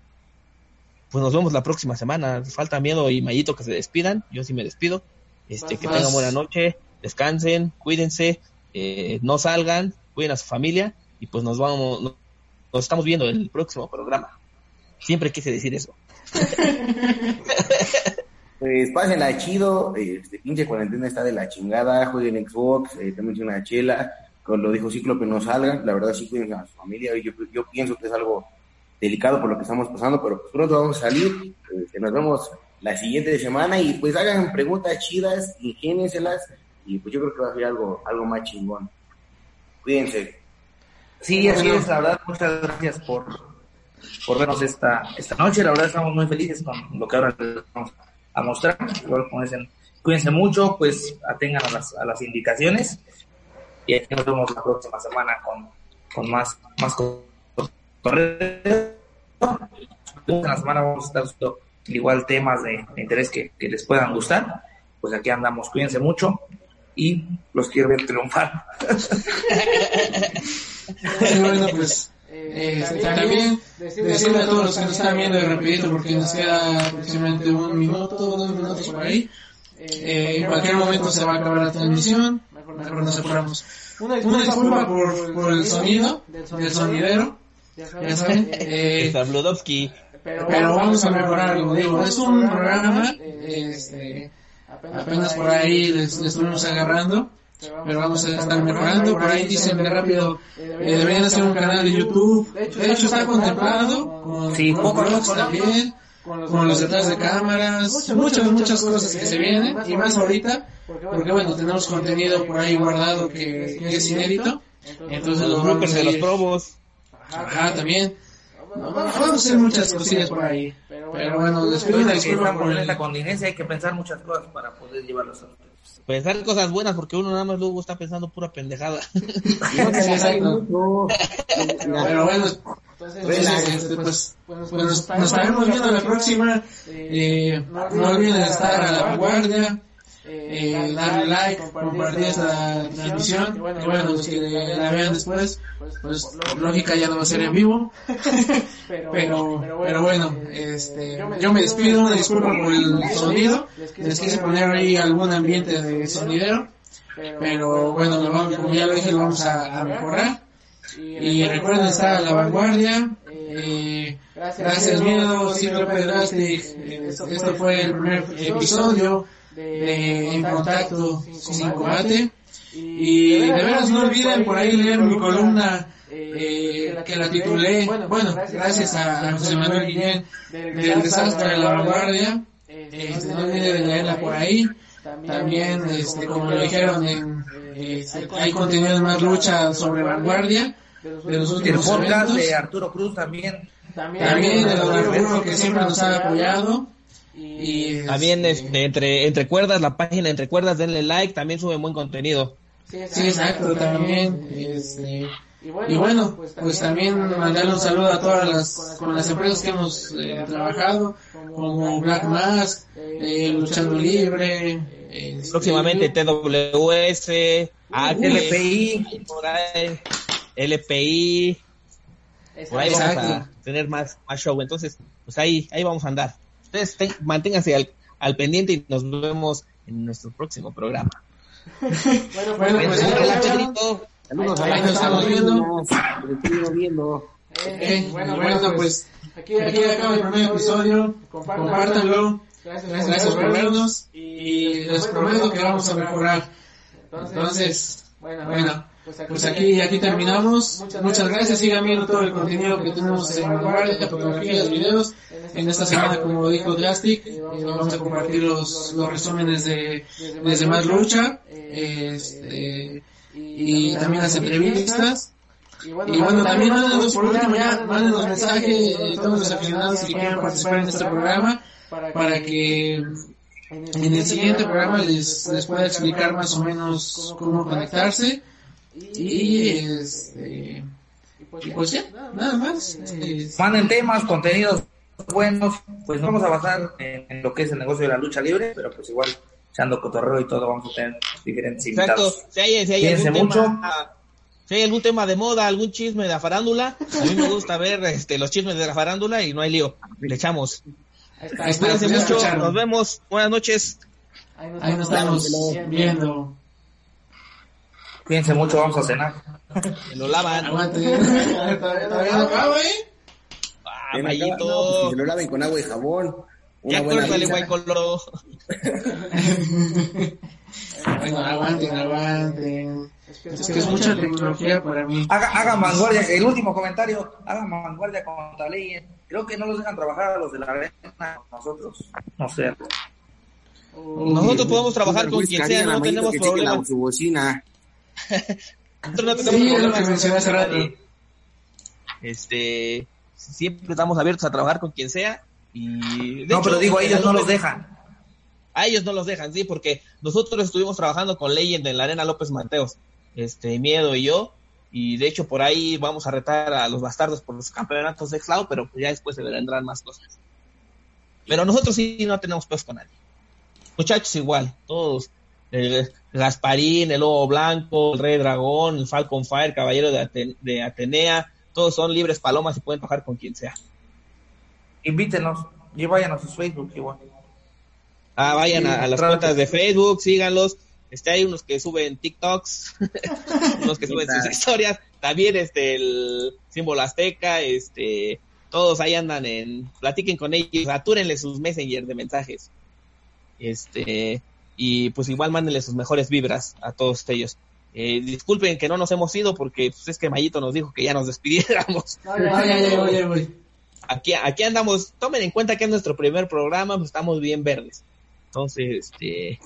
pues nos vemos la próxima semana. Falta miedo y Mayito que se despidan. Yo sí me despido. Este, que tengan buena noche, descansen, cuídense, eh, no salgan, cuiden a su familia y pues nos vamos, nos, estamos viendo en el próximo programa. Siempre quise decir eso. pues pásenla chido, este pinche cuarentena está de la chingada, jueguen Xbox, eh, también una chela, con lo dijo Cíclope no salgan, la verdad sí cuiden a su familia, yo, yo pienso que es algo delicado por lo que estamos pasando, pero pues pronto vamos a salir, este, nos vemos la siguiente semana y pues hagan preguntas chidas, ingénienselas y pues yo creo que va a ser algo, algo más chingón. Cuídense. Sí, así es, la verdad, muchas gracias por, por vernos esta, esta noche, la verdad estamos muy felices con lo que ahora les vamos a mostrar, cuídense mucho, pues atengan a las, a las indicaciones y aquí nos vemos la próxima semana con, con más, más cosas. La semana vamos a estar usando igual temas de, interés que, les puedan gustar. Pues aquí andamos, cuídense mucho y los quiero ver triunfar. bueno, pues eh, también decirle a todos los que nos están viendo de rapidito porque nos queda aproximadamente un minuto, dos minutos por ahí. Eh, en cualquier momento se va a acabar la transmisión, mejor nos apuramos. Una disculpa por, por el sonido del sonidero ya saben, eh, pero, vamos a mejorarlo, digo, es un programa, este, apenas por ahí les, estuvimos agarrando, pero vamos a estar mejorando, por ahí dicen de rápido, eh, deberían hacer un canal de YouTube, de hecho está contemplado, con, sí, también, con los detrás de cámaras, muchas, muchas cosas que se vienen, y más ahorita, porque bueno, tenemos contenido por ahí guardado que, es inédito, entonces los bloopers de los probos. Ajá, también. vamos a hacer muchas cosillas por ahí. Pero, bueno, les pido una disculpa por la contingencia. Hay que pensar muchas cosas para poder llevarlos a Pensar cosas buenas, porque uno nada más luego está pensando pura pendejada. Pero bueno, entonces, este, pues, pues, nos, nos estaremos viendo la próxima. Eh, no olviden estar a la vanguardia eh, darle like, compartir esta transmisión. Y bueno, los que la vean después, pues por lógica ya no va a ser en vivo. pero, pero bueno, este, yo me despido, una disculpa por el sonido. Les quise poner ahí algún ambiente de sonidero. Pero bueno, como ya lo dije, lo vamos a, mejorar. Y recuerden estar a la vanguardia. Eh, gracias, miedo, Cíclope Drastic. Esto fue el primer episodio de, en contacto sin combate. Y de veras no olviden por ahí leer mi columna eh, que la titulé, bueno, gracias a, José Manuel Guillén, del desastre de la vanguardia. Este, no olviden leerla por ahí. También, este, como lo dijeron, en, este, hay contenido de más lucha sobre vanguardia de los últimos El podcast de Arturo Cruz también. También de Arturo que siempre nos ha apoyado. Y también este, entre, entre cuerdas, la página entre cuerdas, denle like, también sube buen contenido. Sí, exacto, también. Este, y bueno, pues, pues también mandarle un saludo a todas las, con las empresas que hemos eh, trabajado, como Black Mask, eh, Luchando Libre, este, próximamente TWS, LPI, LPI, por ahí vamos a tener más, más show, entonces pues ahí, ahí vamos a andar. Ustedes manténganse al, al, pendiente y nos vemos en nuestro próximo programa. bueno, bueno, pues, Saludos, ahí nos estamos viendo. viendo. Eh, bueno, bueno, pues aquí, aquí acaba el primer episodio. Compártanlo. Gracias, gracias por vernos. Y les prometo que vamos a mejorar. Entonces, bueno, bueno pues aquí, aquí terminamos. Muchas gracias. Sigan viendo todo el contenido que tenemos en Vanguardia, fotografías, videos. En esta semana, como dijo Drastic, eh, vamos a compartir los, los resúmenes de Desde Más Lucha este, y también las entrevistas. Y bueno, también mándenos por último ya, mándenos mensaje a todos los aficionados que quieran participar en este programa para que en el siguiente programa les, les pueda explicar más o menos cómo conectarse. Y este. Pues, pues ya, nada más. Manden temas, contenidos buenos. Pues vamos a basar en, lo que es el negocio de la lucha libre, pero pues igual echando cotorreo y todo, vamos a tener diferentes invitados. Si hay, si hay mucho. Si hay algún tema de moda, algún chisme de la farándula, a mí me gusta ver este, los chismes de la farándula y no hay lío. Le echamos. Ahí está, Cuídense mucho, escucharon. nos vemos. Buenas noches. Ahí nos estamos viendo. Cuídense mucho, vamos a cenar. Me lo lavan. Acabo, ¿eh? Ah, acá, no, pues, que se lo laven con agua y jabón. Una Ya buena córtale, guay coloro. Bueno, aguanten, aguanten. Es que es mucha tecnología para mí. Haga, hagan vanguardia, el último comentario, hagan vanguardia contra ley. Creo que no los dejan trabajar a los de la arena, nosotros. No sé. Nosotros podemos trabajar con quien sea, no tenemos problema. su bocina. No Sí, es lo que problemas. mencioné hace rato. Este, siempre estamos abiertos a trabajar con quien sea. Y de No, hecho, pero digo, ellos no los dejan. A ellos no los dejan, sí, porque nosotros estuvimos trabajando con Legend en la Arena López Mateos, este, Miedo y yo, y de hecho por ahí vamos a retar a los bastardos por los campeonatos de Xlau, pero ya después se vendrán más cosas. Pero nosotros sí no tenemos pues con nadie. Muchachos igual, todos, el Gasparín, el Lobo Blanco, el Rey Dragón, el Falcon Fire, Caballero de, Aten- de Atenea, todos son libres palomas y pueden trabajar con quien sea. Invítenos y vayan a sus Facebook igual. Ah, vayan a, a las cuentas de Facebook, síganlos. Este, hay unos que suben TikToks, unos que suben sus historias. También este, el símbolo azteca, este, todos ahí andan en, platiquen con ellos, atúrenle sus messenger de mensajes. Este, y pues igual mándenle sus mejores vibras a todos ellos. Eh, disculpen que no nos hemos ido porque pues, es que Mayito nos dijo que ya nos despidiéramos. No, ya voy. Aquí, aquí andamos, tomen en cuenta que es nuestro primer programa, pues estamos bien verdes. Entonces, este,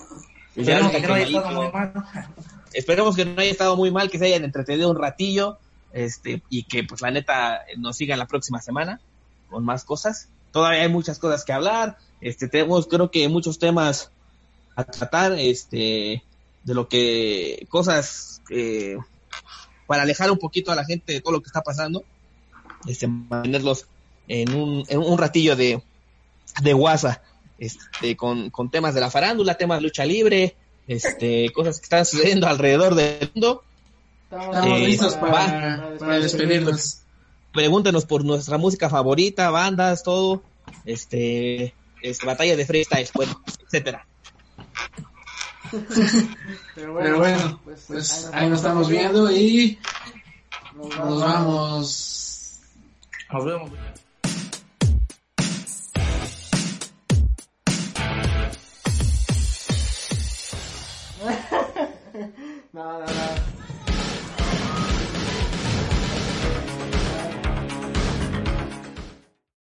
pues Esperemos que no haya Mayito- estado muy mal. esperemos que no haya estado muy mal, que se hayan entretenido un ratillo, este, y que pues la neta nos sigan la próxima semana con más cosas. Todavía hay muchas cosas que hablar, este, tenemos creo que muchos temas a tratar, este, de lo que, cosas eh, para alejar un poquito a la gente de todo lo que está pasando, este, mantenerlos en un, en un ratillo de, de WhatsApp, este, con, con temas de la farándula, temas de lucha libre, este, cosas que están sucediendo alrededor del mundo. Estamos Eh, listos va. para, para despedirnos. Pregúntenos por nuestra música favorita, bandas, todo, este, este batalla de freestyle, bueno, etcétera. Pero bueno, pues ahí nos estamos viendo y nos vamos. Nos vemos. Nada,